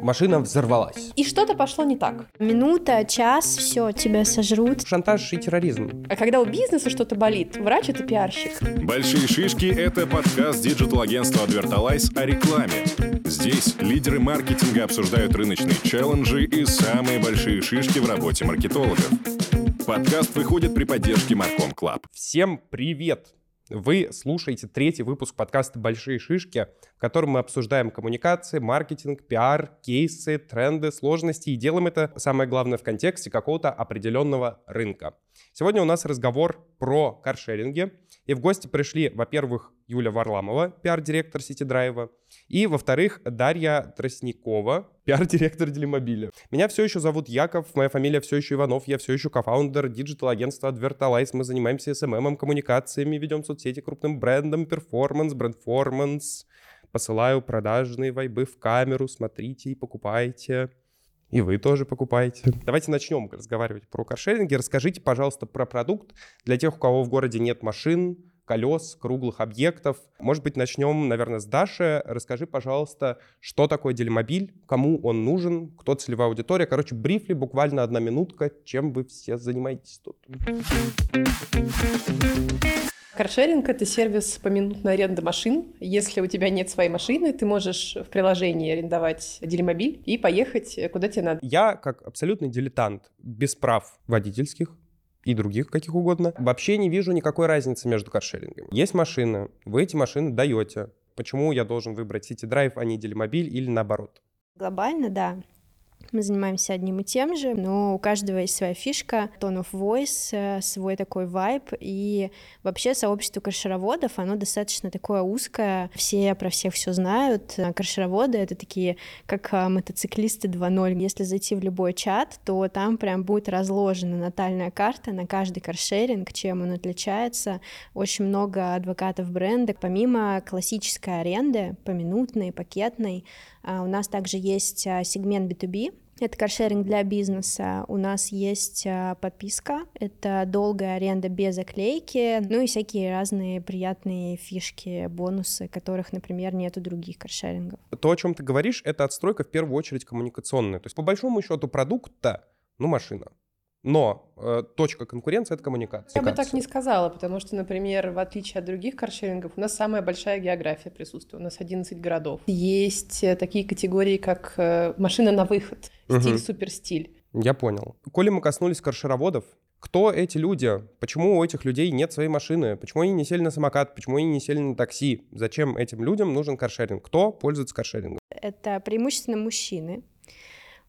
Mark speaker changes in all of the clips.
Speaker 1: машина взорвалась.
Speaker 2: И что-то пошло не так.
Speaker 3: Минута, час, все, тебя сожрут.
Speaker 1: Шантаж и терроризм.
Speaker 2: А когда у бизнеса что-то болит, врач — это пиарщик.
Speaker 4: Большие шишки — это подкаст digital -агентства Advertalize о рекламе. Здесь лидеры маркетинга обсуждают рыночные челленджи и самые большие шишки в работе маркетологов. Подкаст выходит при поддержке Марком Клаб.
Speaker 1: Всем привет! Вы слушаете третий выпуск подкаста «Большие шишки», в котором мы обсуждаем коммуникации, маркетинг, пиар, кейсы, тренды, сложности и делаем это, самое главное, в контексте какого-то определенного рынка. Сегодня у нас разговор про каршеринги, и в гости пришли, во-первых, Юля Варламова, пиар-директор Сити Драйва, и, во-вторых, Дарья Тростникова, пиар-директор Делимобиля. Меня все еще зовут Яков, моя фамилия все еще Иванов, я все еще cofounder digital -агентства Advertalize. Мы занимаемся SMM, коммуникациями, ведем соцсети крупным брендом, performance, brandformance. Посылаю продажные вайбы в камеру, смотрите и покупайте. И вы тоже покупаете. Давайте начнем разговаривать про каршеринги. Расскажите, пожалуйста, про продукт для тех, у кого в городе нет машин, колес, круглых объектов. Может быть, начнем, наверное, с Даши. Расскажи, пожалуйста, что такое делимобиль, кому он нужен, кто целевая аудитория. Короче, брифли, буквально одна минутка, чем вы все занимаетесь тут.
Speaker 2: Каршеринг — это сервис поминутной аренды машин. Если у тебя нет своей машины, ты можешь в приложении арендовать делимобиль и поехать куда тебе надо.
Speaker 1: Я, как абсолютный дилетант, без прав водительских, и других каких угодно, вообще не вижу никакой разницы между каршерингами. Есть машины, вы эти машины даете. Почему я должен выбрать City Drive, а не Делимобиль или наоборот?
Speaker 3: Глобально, да. Мы занимаемся одним и тем же, но у каждого есть своя фишка, tone of voice, э, свой такой вайб, и вообще сообщество каршероводов, оно достаточно такое узкое, все про всех все знают. Каршероводы — это такие, как а, мотоциклисты 2.0. Если зайти в любой чат, то там прям будет разложена натальная карта на каждый каршеринг, чем он отличается. Очень много адвокатов бренда. Помимо классической аренды, поминутной, пакетной, у нас также есть а, сегмент B2B, это каршеринг для бизнеса. У нас есть а, подписка, это долгая аренда без оклейки, ну и всякие разные приятные фишки, бонусы, которых, например, нет у других каршерингов.
Speaker 1: То, о чем ты говоришь, это отстройка в первую очередь коммуникационная. То есть, по большому счету, продукта, ну, машина. Но э, точка конкуренции — это коммуникация.
Speaker 2: Я бы так не сказала, потому что, например, в отличие от других каршерингов, у нас самая большая география присутствует. У нас 11 городов. Есть э, такие категории, как э, машина на выход, стиль, угу. суперстиль.
Speaker 1: Я понял. Коли мы коснулись каршероводов, кто эти люди? Почему у этих людей нет своей машины? Почему они не сели на самокат? Почему они не сели на такси? Зачем этим людям нужен каршеринг? Кто пользуется каршерингом?
Speaker 3: Это преимущественно мужчины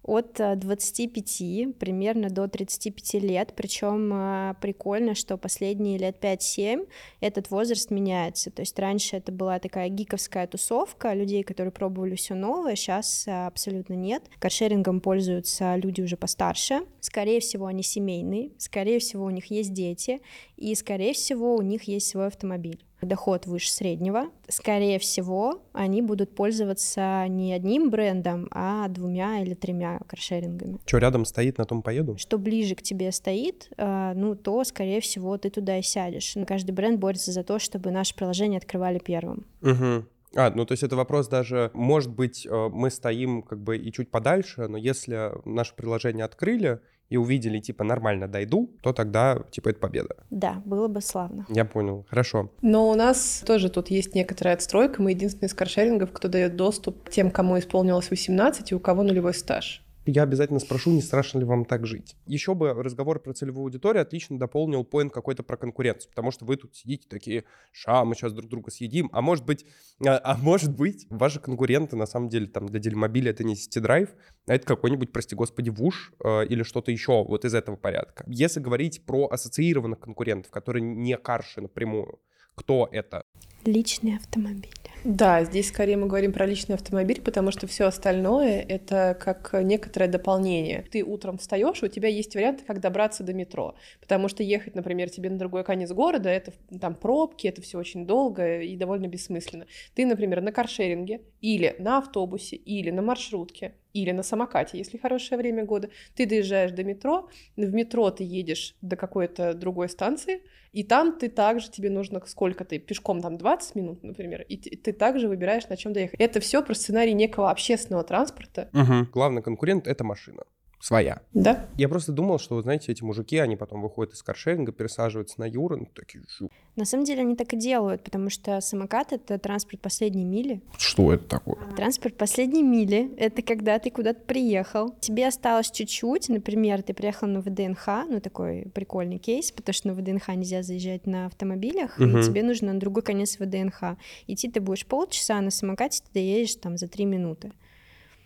Speaker 3: от 25 э, примерно до 35 лет, причем э, прикольно, что последние лет 5-7 этот возраст меняется, то есть раньше это была такая гиковская тусовка людей, которые пробовали все новое, сейчас э, абсолютно нет. Каршерингом пользуются люди уже постарше, скорее всего они семейные, скорее всего у них есть дети, и скорее всего у них есть свой автомобиль доход выше среднего, скорее всего, они будут пользоваться не одним брендом, а двумя или тремя каршерингами.
Speaker 1: Что рядом стоит, на том поеду?
Speaker 3: Что ближе к тебе стоит, э, ну, то, скорее всего, ты туда и сядешь. Каждый бренд борется за то, чтобы наше приложение открывали первым.
Speaker 1: Угу. А, ну то есть это вопрос даже, может быть, э, мы стоим как бы и чуть подальше, но если наше приложение открыли, и увидели, типа, нормально дойду, то тогда, типа, это победа.
Speaker 3: Да, было бы славно.
Speaker 1: Я понял, хорошо.
Speaker 2: Но у нас тоже тут есть некоторая отстройка. Мы единственные из каршерингов, кто дает доступ тем, кому исполнилось 18 и у кого нулевой стаж
Speaker 1: я обязательно спрошу, не страшно ли вам так жить. Еще бы разговор про целевую аудиторию отлично дополнил поинт какой-то про конкуренцию, потому что вы тут сидите такие, ша, мы сейчас друг друга съедим, а может быть, а, а может быть, ваши конкуренты на самом деле там для делимобиля это не City Drive, а это какой-нибудь, прости господи, ВУШ э, или что-то еще вот из этого порядка. Если говорить про ассоциированных конкурентов, которые не карши напрямую, кто это?
Speaker 3: Личные автомобили.
Speaker 2: Да, здесь скорее мы говорим про личный автомобиль, потому что все остальное это как некоторое дополнение. Ты утром встаешь, у тебя есть варианты, как добраться до метро. Потому что ехать, например, тебе на другой конец города, это там пробки, это все очень долго и довольно бессмысленно. Ты, например, на каршеринге или на автобусе или на маршрутке или на самокате, если хорошее время года. Ты доезжаешь до метро, в метро ты едешь до какой-то другой станции, и там ты также, тебе нужно сколько ты, пешком там 20 минут, например, и ты, также выбираешь, на чем доехать. Это все про сценарий некого общественного транспорта.
Speaker 1: Угу. Главный конкурент — это машина своя.
Speaker 2: Да.
Speaker 1: Я просто думал, что, вы знаете, эти мужики, они потом выходят из каршеринга, пересаживаются на Юру, ну, такие, жу.
Speaker 3: На самом деле они так и делают, потому что самокат — это транспорт последней мили.
Speaker 1: Что это такое?
Speaker 3: Транспорт последней мили — это когда ты куда-то приехал, тебе осталось чуть-чуть, например, ты приехал на ВДНХ, ну, такой прикольный кейс, потому что на ВДНХ нельзя заезжать на автомобилях, угу. и тебе нужно на другой конец ВДНХ. Идти ты будешь полчаса, а на самокате ты доедешь там за три минуты.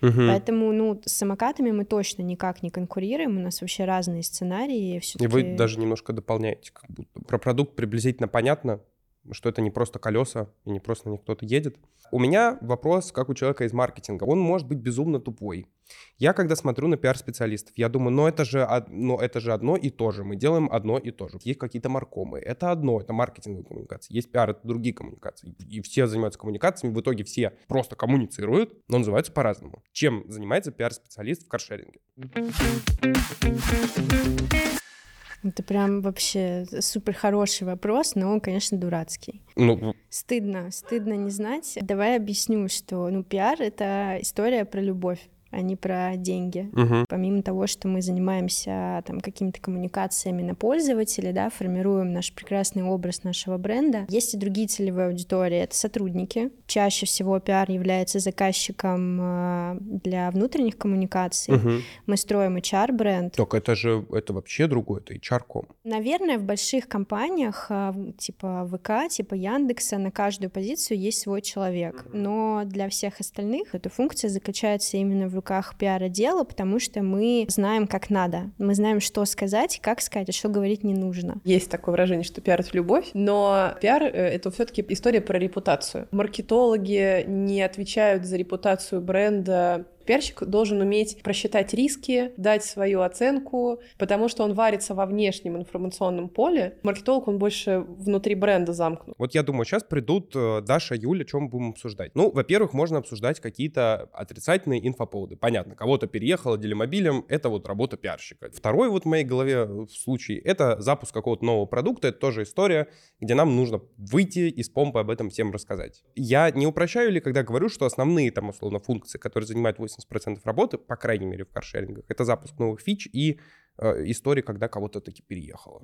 Speaker 3: Угу. Поэтому, ну, с самокатами мы точно никак не конкурируем, у нас вообще разные сценарии.
Speaker 1: И вы даже немножко дополняете, как будто. Про продукт приблизительно понятно, что это не просто колеса и не просто на них кто-то едет. У меня вопрос, как у человека из маркетинга. Он может быть безумно тупой. Я когда смотрю на пиар-специалистов, я думаю, ну это, же, ну это же одно и то же. Мы делаем одно и то же. Есть какие-то маркомы. Это одно, это маркетинговые коммуникации. Есть пиар, это другие коммуникации. И все занимаются коммуникациями. В итоге все просто коммуницируют, но называются по-разному. Чем занимается пиар-специалист в каршеринге?
Speaker 3: Это прям вообще супер хороший вопрос, но он, конечно, дурацкий.
Speaker 1: Ну...
Speaker 3: Стыдно, стыдно не знать. Давай объясню, что ну, пиар — это история про любовь а не про деньги.
Speaker 1: Угу.
Speaker 3: Помимо того, что мы занимаемся там какими-то коммуникациями на пользователя, да, формируем наш прекрасный образ нашего бренда, есть и другие целевые аудитории. Это сотрудники. Чаще всего пиар является заказчиком а, для внутренних коммуникаций.
Speaker 1: Угу.
Speaker 3: Мы строим HR-бренд.
Speaker 1: Только это же это вообще другое, это HR-ком.
Speaker 3: Наверное, в больших компаниях а, типа ВК, типа Яндекса на каждую позицию есть свой человек. Но для всех остальных эта функция заключается именно в руках пиар-отдела, потому что мы знаем, как надо. Мы знаем, что сказать, как сказать, а что говорить не нужно.
Speaker 2: Есть такое выражение, что пиар — это любовь, но пиар — это все таки история про репутацию. Маркетологи не отвечают за репутацию бренда Пиарщик должен уметь просчитать риски, дать свою оценку, потому что он варится во внешнем информационном поле. Маркетолог, он больше внутри бренда замкнут.
Speaker 1: Вот я думаю, сейчас придут э, Даша, Юля, чем будем обсуждать? Ну, во-первых, можно обсуждать какие-то отрицательные инфоповоды. Понятно, кого-то переехало делимобилем, это вот работа пиарщика. Второй вот в моей голове в случае, это запуск какого-то нового продукта, это тоже история, где нам нужно выйти из помпы об этом всем рассказать. Я не упрощаю ли, когда говорю, что основные там, условно, функции, которые занимают 80% работы, по крайней мере в каршерингах, это запуск новых фич и э, истории, когда кого-то таки переехало.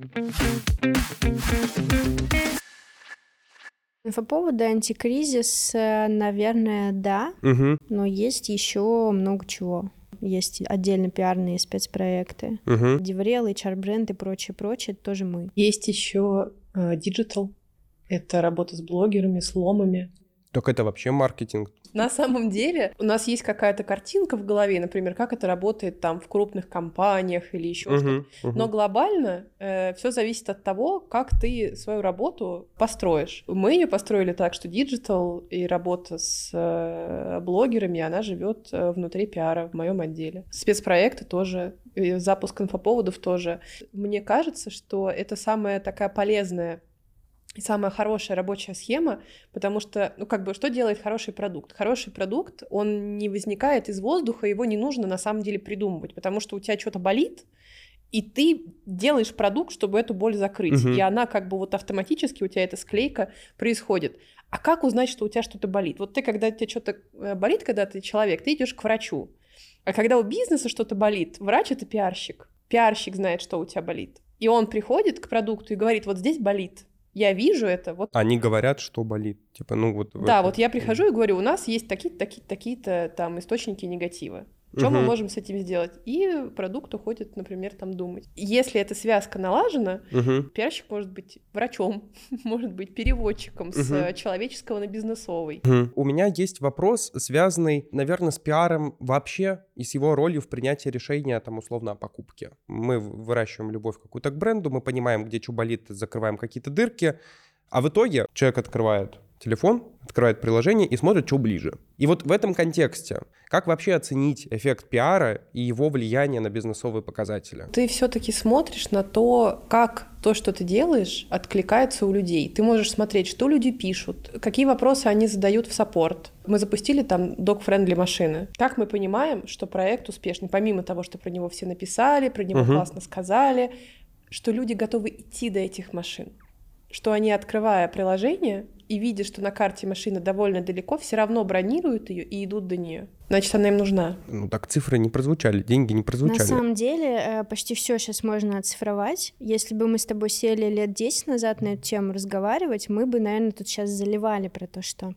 Speaker 3: Инфоповоды, антикризис, э, наверное, да,
Speaker 1: угу.
Speaker 3: но есть еще много чего. Есть отдельно пиарные спецпроекты.
Speaker 1: Угу.
Speaker 3: DevRel, HR-бренд и прочее, прочее, это тоже мы.
Speaker 2: Есть еще digital. Э, это работа с блогерами, с ЛОМами.
Speaker 1: Так это вообще маркетинг.
Speaker 2: На самом деле у нас есть какая-то картинка в голове, например, как это работает там в крупных компаниях или еще uh-huh, что-то. Uh-huh. Но глобально э, все зависит от того, как ты свою работу построишь. Мы ее построили так, что digital и работа с э, блогерами, она живет э, внутри пиара в моем отделе. Спецпроекты тоже, запуск инфоповодов тоже. Мне кажется, что это самая такая полезная самая хорошая рабочая схема, потому что, ну, как бы, что делает хороший продукт? Хороший продукт, он не возникает из воздуха, его не нужно на самом деле придумывать, потому что у тебя что-то болит, и ты делаешь продукт, чтобы эту боль закрыть. Uh-huh. И она как бы вот автоматически, у тебя эта склейка происходит. А как узнать, что у тебя что-то болит? Вот ты, когда у тебя что-то э, болит, когда ты человек, ты идешь к врачу. А когда у бизнеса что-то болит, врач — это пиарщик. Пиарщик знает, что у тебя болит. И он приходит к продукту и говорит, вот здесь болит я вижу это. Вот.
Speaker 1: Они говорят, что болит. Типа, ну вот.
Speaker 2: Да, это... вот я прихожу и говорю, у нас есть такие-то, такие-то, такие-то там источники негатива. Что угу. мы можем с этим сделать? И продукт уходит, например, там думать. Если эта связка налажена,
Speaker 1: угу.
Speaker 2: пиарщик может быть врачом, может быть переводчиком угу. с человеческого на бизнесовый.
Speaker 1: Угу. У меня есть вопрос, связанный, наверное, с пиаром вообще и с его ролью в принятии решения, там, условно, о покупке. Мы выращиваем любовь какую-то к бренду, мы понимаем, где что болит, закрываем какие-то дырки, а в итоге человек открывает телефон, открывает приложение и смотрит, что ближе. И вот в этом контексте, как вообще оценить эффект пиара и его влияние на бизнесовые показатели?
Speaker 2: Ты все-таки смотришь на то, как то, что ты делаешь, откликается у людей. Ты можешь смотреть, что люди пишут, какие вопросы они задают в саппорт. Мы запустили там dog-friendly машины. Как мы понимаем, что проект успешный, помимо того, что про него все написали, про него угу. классно сказали, что люди готовы идти до этих машин что они, открывая приложение и видя, что на карте машина довольно далеко, все равно бронируют ее и идут до нее. Значит, она им нужна.
Speaker 1: Ну так цифры не прозвучали, деньги не прозвучали. На
Speaker 3: самом деле э, почти все сейчас можно оцифровать. Если бы мы с тобой сели лет 10 назад на эту тему разговаривать, мы бы, наверное, тут сейчас заливали про то, что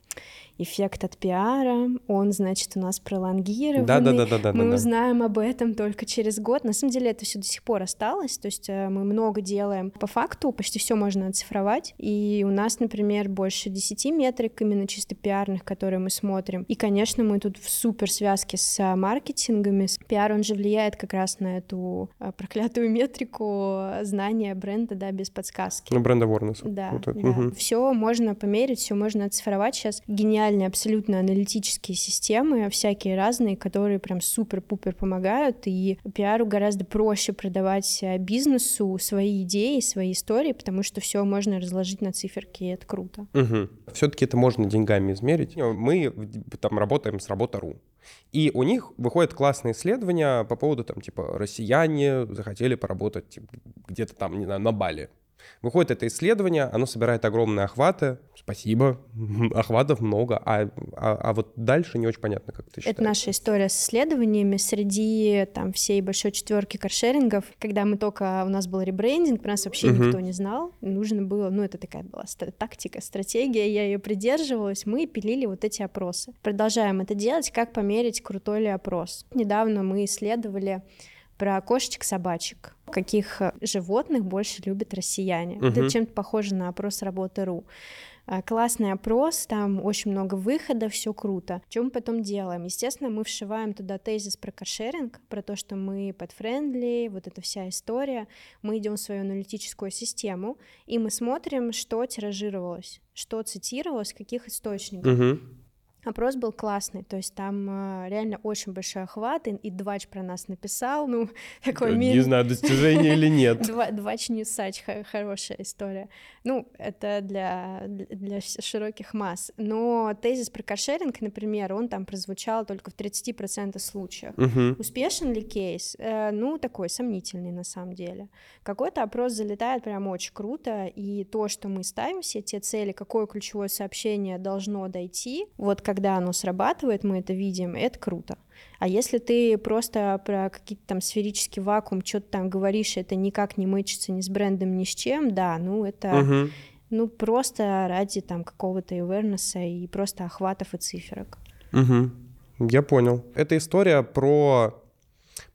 Speaker 3: эффект от пиара, он, значит, у нас пролонгированный. Да, да, да, да, да. Мы да, узнаем об этом только через год. На самом деле это все до сих пор осталось, то есть э, мы много делаем. По факту почти все можно оцифровать, и у нас, например, больше 10 метрик именно чисто пиарных, которые мы смотрим. И, конечно, мы тут в супер связке с маркетингами. Пиар, он же влияет как раз на эту э, проклятую метрику знания бренда, да, без подсказки.
Speaker 1: Ну, бренд awareness.
Speaker 3: Да, вот да. Угу. Все можно померить, все можно оцифровать. Сейчас гениальные абсолютно аналитические системы, всякие разные, которые прям супер-пупер помогают, и пиару гораздо проще продавать бизнесу свои идеи, свои истории, потому что все можно разложить на циферки, и это круто.
Speaker 1: Угу. Все-таки это можно деньгами измерить. Мы там работаем с работа.ру. И у них выходят классные исследования по поводу, там, типа, россияне захотели поработать типа, где-то там, не знаю, на Бали. Выходит это исследование, оно собирает огромные охваты. Спасибо, охватов много. А, а, а вот дальше не очень понятно, как ты считаешь.
Speaker 3: Это наша история с исследованиями среди там всей большой четверки каршерингов. Когда мы только, у нас был ребрендинг, про нас вообще uh-huh. никто не знал. Нужно было, ну это такая была тактика, стратегия, я ее придерживалась. Мы пилили вот эти опросы. Продолжаем это делать, как померить, крутой ли опрос. Недавно мы исследовали про кошечек-собачек. Каких э, животных больше любят россияне? Угу. Это чем-то похоже на опрос работы.ру. А, классный опрос, там очень много выходов, все круто. Мы потом делаем? Естественно, мы вшиваем туда тезис про каршеринг, про то, что мы подфрендли, вот эта вся история. Мы идем в свою аналитическую систему, и мы смотрим, что тиражировалось, что цитировалось, каких источников. Угу. Опрос был классный, то есть там э, реально очень большой охват, и, и Двач про нас написал, ну, такой...
Speaker 1: Не знаю, достижение или нет.
Speaker 3: Двач Ньюсач, хорошая история. Ну, это для, для широких масс. Но тезис про каршеринг, например, он там прозвучал только в 30% случаев. Угу. Успешен ли кейс? Э, ну, такой сомнительный на самом деле. Какой-то опрос залетает прям очень круто, и то, что мы ставим все те цели, какое ключевое сообщение должно дойти, вот как когда оно срабатывает, мы это видим, это круто. А если ты просто про какие-то там сферический вакуум что-то там говоришь, это никак не мычится ни с брендом, ни с чем, да, ну это... Угу. Ну, просто ради там какого-то awareness и просто охватов и циферок.
Speaker 1: Угу. Я понял. Это история про,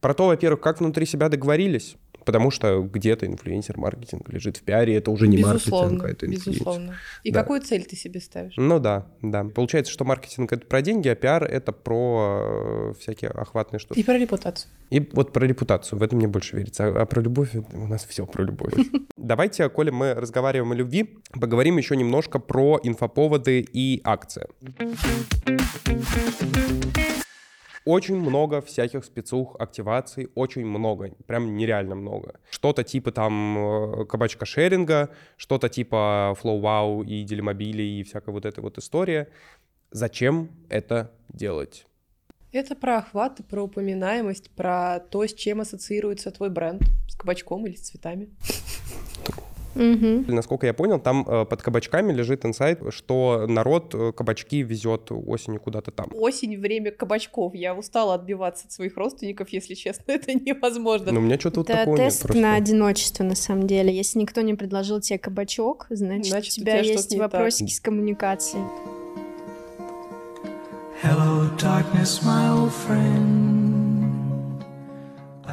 Speaker 1: про то, во-первых, как внутри себя договорились, потому что где-то инфлюенсер-маркетинг лежит в пиаре, это уже не безусловно, маркетинг, а это инфлюенсер. Безусловно.
Speaker 2: И да. какую цель ты себе ставишь?
Speaker 1: Ну да, да. Получается, что маркетинг — это про деньги, а пиар — это про э, всякие охватные штуки.
Speaker 2: И про репутацию.
Speaker 1: И вот про репутацию, в этом мне больше верится. А, а про любовь у нас все про любовь. Давайте, коли мы разговариваем о любви, поговорим еще немножко про инфоповоды и акции очень много всяких спецух активаций, очень много, прям нереально много. Что-то типа там э, кабачка шеринга, что-то типа Flow Wow и Делимобили и всякая вот эта вот история. Зачем это делать?
Speaker 2: Это про охват, про упоминаемость, про то, с чем ассоциируется твой бренд, с кабачком или с цветами.
Speaker 1: Угу. Насколько я понял, там э, под кабачками лежит инсайт, что народ э, кабачки везет осенью куда-то там.
Speaker 2: Осень — время кабачков. Я устала отбиваться от своих родственников, если честно, это невозможно.
Speaker 1: Но у меня что-то вот
Speaker 3: это
Speaker 1: такого
Speaker 3: тест
Speaker 1: нет
Speaker 3: на одиночество, на самом деле. Если никто не предложил тебе кабачок, значит, значит у тебя, у тебя есть вопросики с коммуникацией. Hello, darkness, my old
Speaker 2: friend.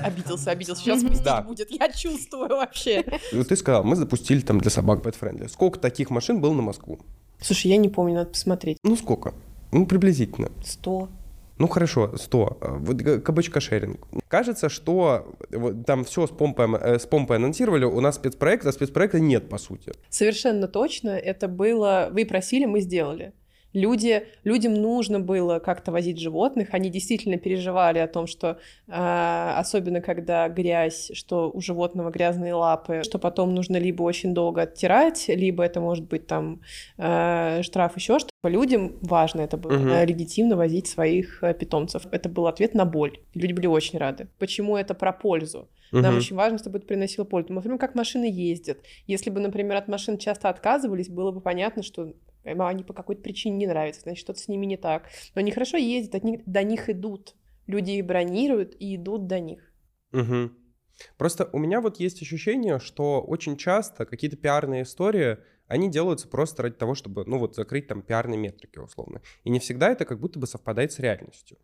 Speaker 2: Обиделся, обиделся. Сейчас мстить да. будет. Я чувствую вообще.
Speaker 1: Ты сказал, мы запустили там для собак Pet Friendly. Сколько таких машин было на Москву?
Speaker 2: Слушай, я не помню, надо посмотреть.
Speaker 1: Ну, сколько? Ну, приблизительно.
Speaker 2: Сто.
Speaker 1: Ну хорошо, 100. Вот кабачка шеринг. Кажется, что там все с помпой, э, с помпой анонсировали, у нас спецпроект, а спецпроекта нет, по сути.
Speaker 2: Совершенно точно. Это было... Вы просили, мы сделали. Люди, людям нужно было как-то возить животных, они действительно переживали о том, что э, особенно когда грязь, что у животного грязные лапы, что потом нужно либо очень долго оттирать, либо это может быть там э, штраф еще что по людям важно это было, угу. легитимно возить своих э, питомцев. Это был ответ на боль. Люди были очень рады. Почему это про пользу? Угу. Нам очень важно, чтобы это приносило пользу. Например, как машины ездят. Если бы, например, от машин часто отказывались, было бы понятно, что они по какой-то причине не нравятся, значит, что-то с ними не так. Но они хорошо ездят, от них, до них идут. Люди их бронируют и идут до них.
Speaker 1: Угу. Просто у меня вот есть ощущение, что очень часто какие-то пиарные истории, они делаются просто ради того, чтобы, ну вот, закрыть там пиарные метрики условно. И не всегда это как будто бы совпадает с реальностью.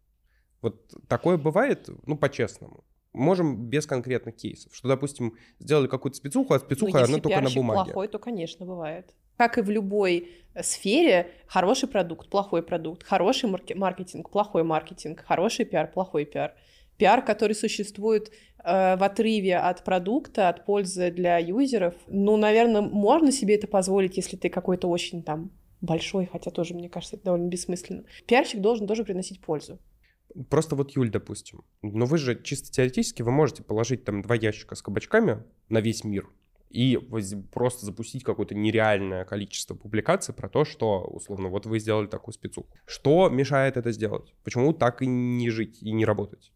Speaker 1: Вот такое бывает, ну, по-честному. Можем без конкретных кейсов, что, допустим, сделали какую-то спецуху, а спецуха,
Speaker 2: ну,
Speaker 1: она только на бумаге.
Speaker 2: плохой, то, конечно, бывает. Как и в любой э, сфере, хороший продукт, плохой продукт, хороший маркетинг, плохой маркетинг, хороший пиар, плохой пиар. Пиар, который существует э, в отрыве от продукта, от пользы для юзеров, ну, наверное, можно себе это позволить, если ты какой-то очень там большой, хотя тоже, мне кажется, это довольно бессмысленно. Пиарщик должен тоже приносить пользу.
Speaker 1: Просто вот Юль, допустим, но вы же чисто теоретически вы можете положить там два ящика с кабачками на весь мир, и просто запустить какое-то нереальное количество публикаций про то, что, условно, вот вы сделали такую спецуху. Что мешает это сделать? Почему так и не жить, и не работать?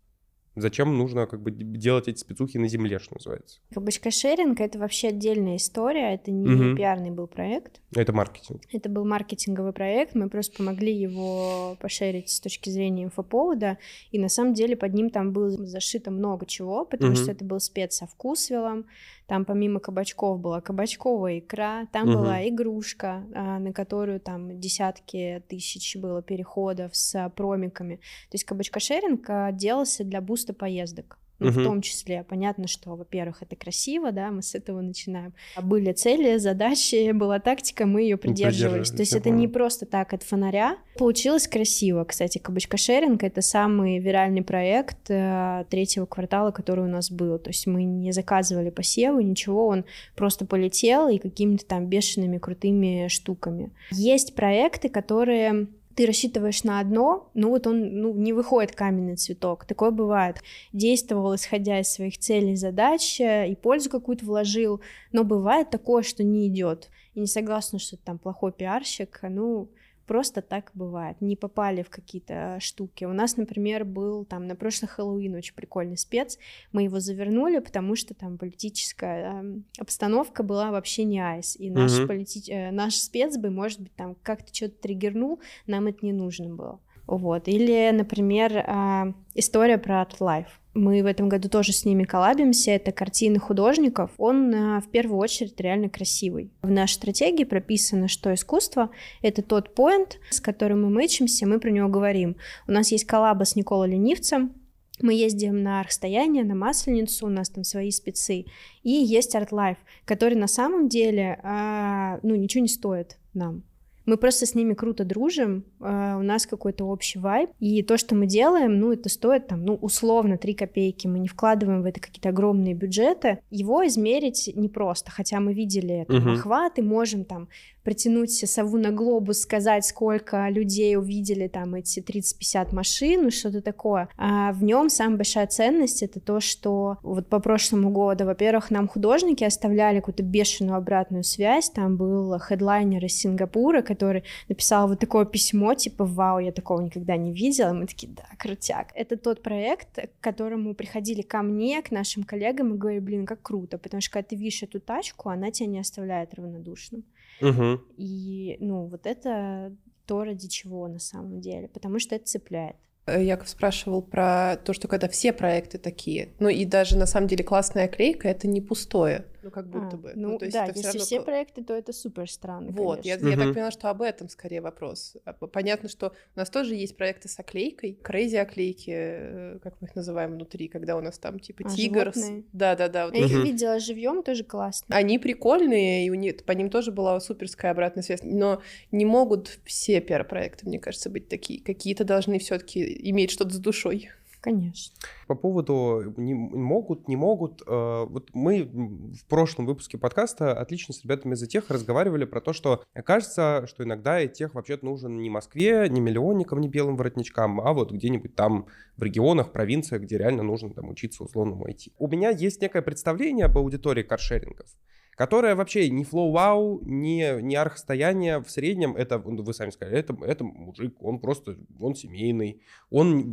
Speaker 1: Зачем нужно как бы делать эти спецухи на земле, что называется?
Speaker 3: Кабачка-шеринг — это вообще отдельная история, это не угу. пиарный был проект.
Speaker 1: Это маркетинг.
Speaker 3: Это был маркетинговый проект, мы просто помогли его пошерить с точки зрения инфоповода, и на самом деле под ним там было зашито много чего, потому угу. что это был спец со вкусвелом, там помимо кабачков была кабачковая икра, там угу. была игрушка, а, на которую там десятки тысяч было переходов с промиками. То есть кабачка-шеринг а, делался для буста поездок ну, угу. в том числе. Понятно, что, во-первых, это красиво, да, мы с этого начинаем. А были цели, задачи, была тактика, мы ее придерживались. То есть это не просто так от фонаря. Получилось красиво. Кстати, кабачка шеринг — это самый виральный проект э, третьего квартала, который у нас был. То есть мы не заказывали посевы, ничего, он просто полетел и какими-то там бешеными крутыми штуками. Есть проекты, которые ты рассчитываешь на одно, ну вот он ну, не выходит каменный цветок. Такое бывает. Действовал, исходя из своих целей, задач, и пользу какую-то вложил, но бывает такое, что не идет. И не согласна, что ты там плохой пиарщик, ну, просто так бывает, не попали в какие-то штуки. У нас, например, был там на прошлый Хэллоуин очень прикольный спец, мы его завернули, потому что там политическая э, обстановка была вообще не айс, и наш, угу. полити... э, наш спец бы, может быть, там как-то что-то триггернул, нам это не нужно было. Вот. Или, например, э, история про Art Life мы в этом году тоже с ними коллабимся, это картины художников, он э, в первую очередь реально красивый. В нашей стратегии прописано, что искусство — это тот поинт, с которым мы мычимся, мы про него говорим. У нас есть коллаба с Николой Ленивцем, мы ездим на расстояние, на Масленицу, у нас там свои спецы, и есть Art Life, который на самом деле, а, ну, ничего не стоит нам. Мы просто с ними круто дружим, а, у нас какой-то общий вайб, и то, что мы делаем, ну, это стоит там, ну, условно 3 копейки, мы не вкладываем в это какие-то огромные бюджеты, его измерить непросто, хотя мы видели там, uh-huh. охваты, можем там протянуть сову на глобус, сказать, сколько людей увидели там эти 30-50 машин, ну, что-то такое. А в нем самая большая ценность это то, что вот по прошлому году, во-первых, нам художники оставляли какую-то бешеную обратную связь, там был хедлайнер из Сингапура, который написал вот такое письмо, типа, вау, я такого никогда не видела, мы такие, да, крутяк. Это тот проект, к которому приходили ко мне, к нашим коллегам и говорили, блин, как круто, потому что когда ты видишь эту тачку, она тебя не оставляет равнодушным. Угу. И, ну, вот это то, ради чего на самом деле, потому что это цепляет.
Speaker 2: Э, Яков спрашивал про то, что когда все проекты такие, ну и даже на самом деле классная клейка — это не пустое. Ну, как будто
Speaker 3: А,
Speaker 2: бы.
Speaker 3: Ну,
Speaker 2: то есть
Speaker 3: да,
Speaker 2: это
Speaker 3: если
Speaker 2: равно
Speaker 3: все проекты, то это супер странно,
Speaker 2: Вот, я,
Speaker 3: конечно.
Speaker 2: я так поняла, что об этом скорее вопрос. А Понятно, что у нас тоже есть проекты с оклейкой, crazy оклейки, э, как мы их называем внутри, когда у нас там типа
Speaker 3: А,
Speaker 2: тигр. с-
Speaker 3: животные?
Speaker 2: Да-да-да. вот
Speaker 3: Я их
Speaker 1: Мгм.
Speaker 3: видела живьем, тоже классно.
Speaker 2: Они прикольные, и у них, по ним тоже была суперская обратная связь, но не могут все пиар-проекты, мне кажется, быть такие. Какие-то должны все таки иметь что-то с душой.
Speaker 3: Конечно.
Speaker 1: По поводу не могут, не могут. э, Вот мы в прошлом выпуске подкаста отлично с ребятами из тех разговаривали про то, что кажется, что иногда и тех вообще-то нужен не Москве, не миллионникам, не белым воротничкам, а вот где-нибудь там в регионах, провинциях, где реально нужно там учиться условному IT. У меня есть некое представление об аудитории каршерингов, которая вообще не флоу-вау, не, не архстояние в среднем, это, ну, вы сами сказали, это, это мужик, он просто, он семейный, он,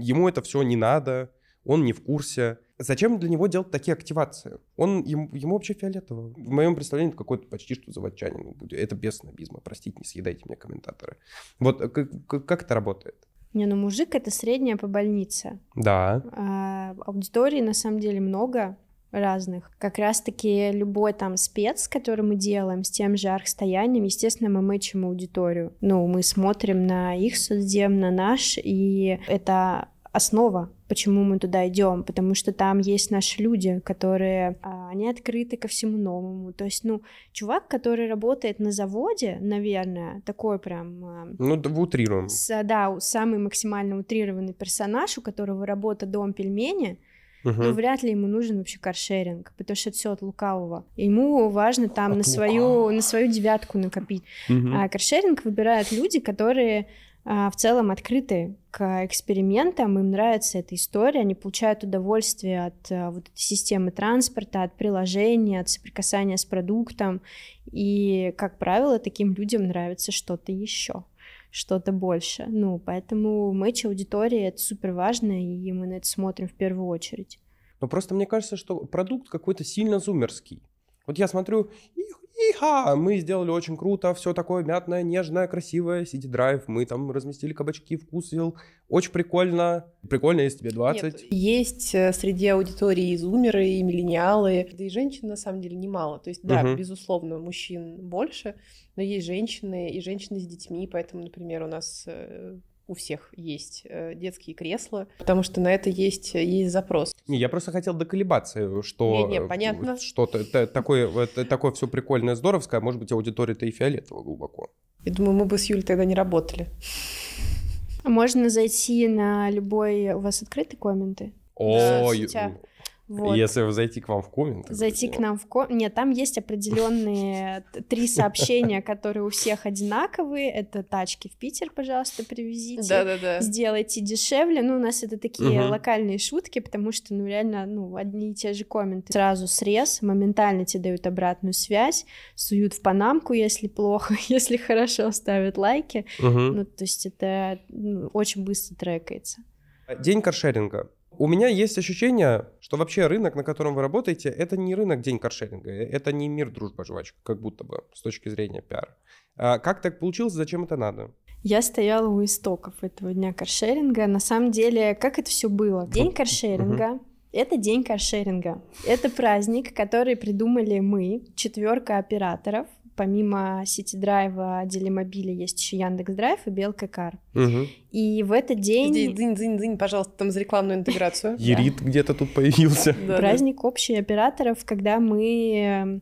Speaker 1: ему это все не надо, он не в курсе. Зачем для него делать такие активации? Он, ему, ему вообще фиолетово. В моем представлении это какой-то почти что заводчанин. Это без снобизма, простите, не съедайте меня, комментаторы. Вот как, как, как это работает?
Speaker 3: Не, ну мужик это средняя по больнице.
Speaker 1: Да.
Speaker 3: А, аудитории на самом деле много разных. Как раз-таки любой там спец, который мы делаем с тем же архстоянием, естественно, мы мэчим аудиторию. Ну, мы смотрим на их соцдем, на наш, и это основа, почему мы туда идем, потому что там есть наши люди, которые, а, они открыты ко всему новому. То есть, ну, чувак, который работает на заводе, наверное, такой прям а,
Speaker 1: Ну, да, утрируем.
Speaker 3: с- да, самый максимально утрированный персонаж, у которого работа дом пельмени,
Speaker 1: Мгм.
Speaker 3: ну, вряд ли ему нужен вообще каршеринг, потому что это все от лукавого. Ему важно там
Speaker 1: От
Speaker 3: на свою,
Speaker 1: лукавого.
Speaker 3: на свою девятку накопить.
Speaker 1: Мгм.
Speaker 3: А каршеринг выбирают люди, которые а, в целом открыты к экспериментам, им нравится эта история, они получают удовольствие от а, вот этой системы транспорта, от приложения, от соприкасания с продуктом. И, как правило, таким людям нравится что-то еще что-то больше. Ну, поэтому матч аудитории это супер важно, и мы на это смотрим в первую очередь.
Speaker 1: Но просто мне кажется, что продукт какой-то сильно зумерский. Вот я смотрю, их- иха, мы сделали очень круто, все такое мятное, нежное, красивое, City Drive, мы там разместили кабачки, вкусвил, очень прикольно. Прикольно, если тебе 20.
Speaker 2: Нет, есть э, среди аудитории и зумеры, и миллениалы, да и женщин на самом деле немало. То есть, да,
Speaker 1: Мгм.
Speaker 2: безусловно, мужчин больше, но есть женщины и женщины с детьми, поэтому, например, у нас э, у всех есть э, детские кресла, потому что на это есть, есть запрос.
Speaker 1: Не, я просто хотел доколебаться, что
Speaker 2: Не-не,
Speaker 1: э,
Speaker 2: понятно.
Speaker 1: что-то та- такое, вот такое все прикольное, здоровское, а может быть, аудитория-то и фиолетово глубоко.
Speaker 2: Я думаю, мы бы с Юлей тогда не работали.
Speaker 3: Можно зайти на любой... У вас открыты комменты?
Speaker 1: О,
Speaker 3: соцсетях. Вот.
Speaker 1: если зайти к вам в комменты.
Speaker 3: Зайти к нам в ко... Нет, там есть определенные три сообщения, которые у всех одинаковые. Это тачки в Питер, пожалуйста, привезите.
Speaker 2: Да-да-да.
Speaker 3: Сделайте дешевле. Ну, у нас это такие локальные шутки, потому что, ну, реально, ну, одни и те же комменты. Сразу срез, моментально тебе дают обратную связь, суют в панамку, если плохо, если хорошо, ставят лайки. Ну, то есть это ну, очень быстро трекается.
Speaker 1: День каршеринга. У меня есть ощущение, что вообще рынок, на котором вы работаете, это не рынок день каршеринга, это не мир дружба жвачек, как будто бы, с точки зрения пиара. А как так получилось, зачем это надо?
Speaker 3: Я стояла у истоков этого дня каршеринга. На самом деле, как это все было? День каршеринга. Это день каршеринга. Это праздник, который придумали мы, четверка операторов. Помимо Сити Драйва, Делимобиля есть еще Яндекс Драйв и Белка Кар.
Speaker 1: Мгм.
Speaker 3: И в этот день
Speaker 2: Здесь дзынь-дзынь-дзынь, пожалуйста, там за рекламную интеграцию.
Speaker 1: Ерит где-то тут появился.
Speaker 3: Праздник общий операторов, когда мы э,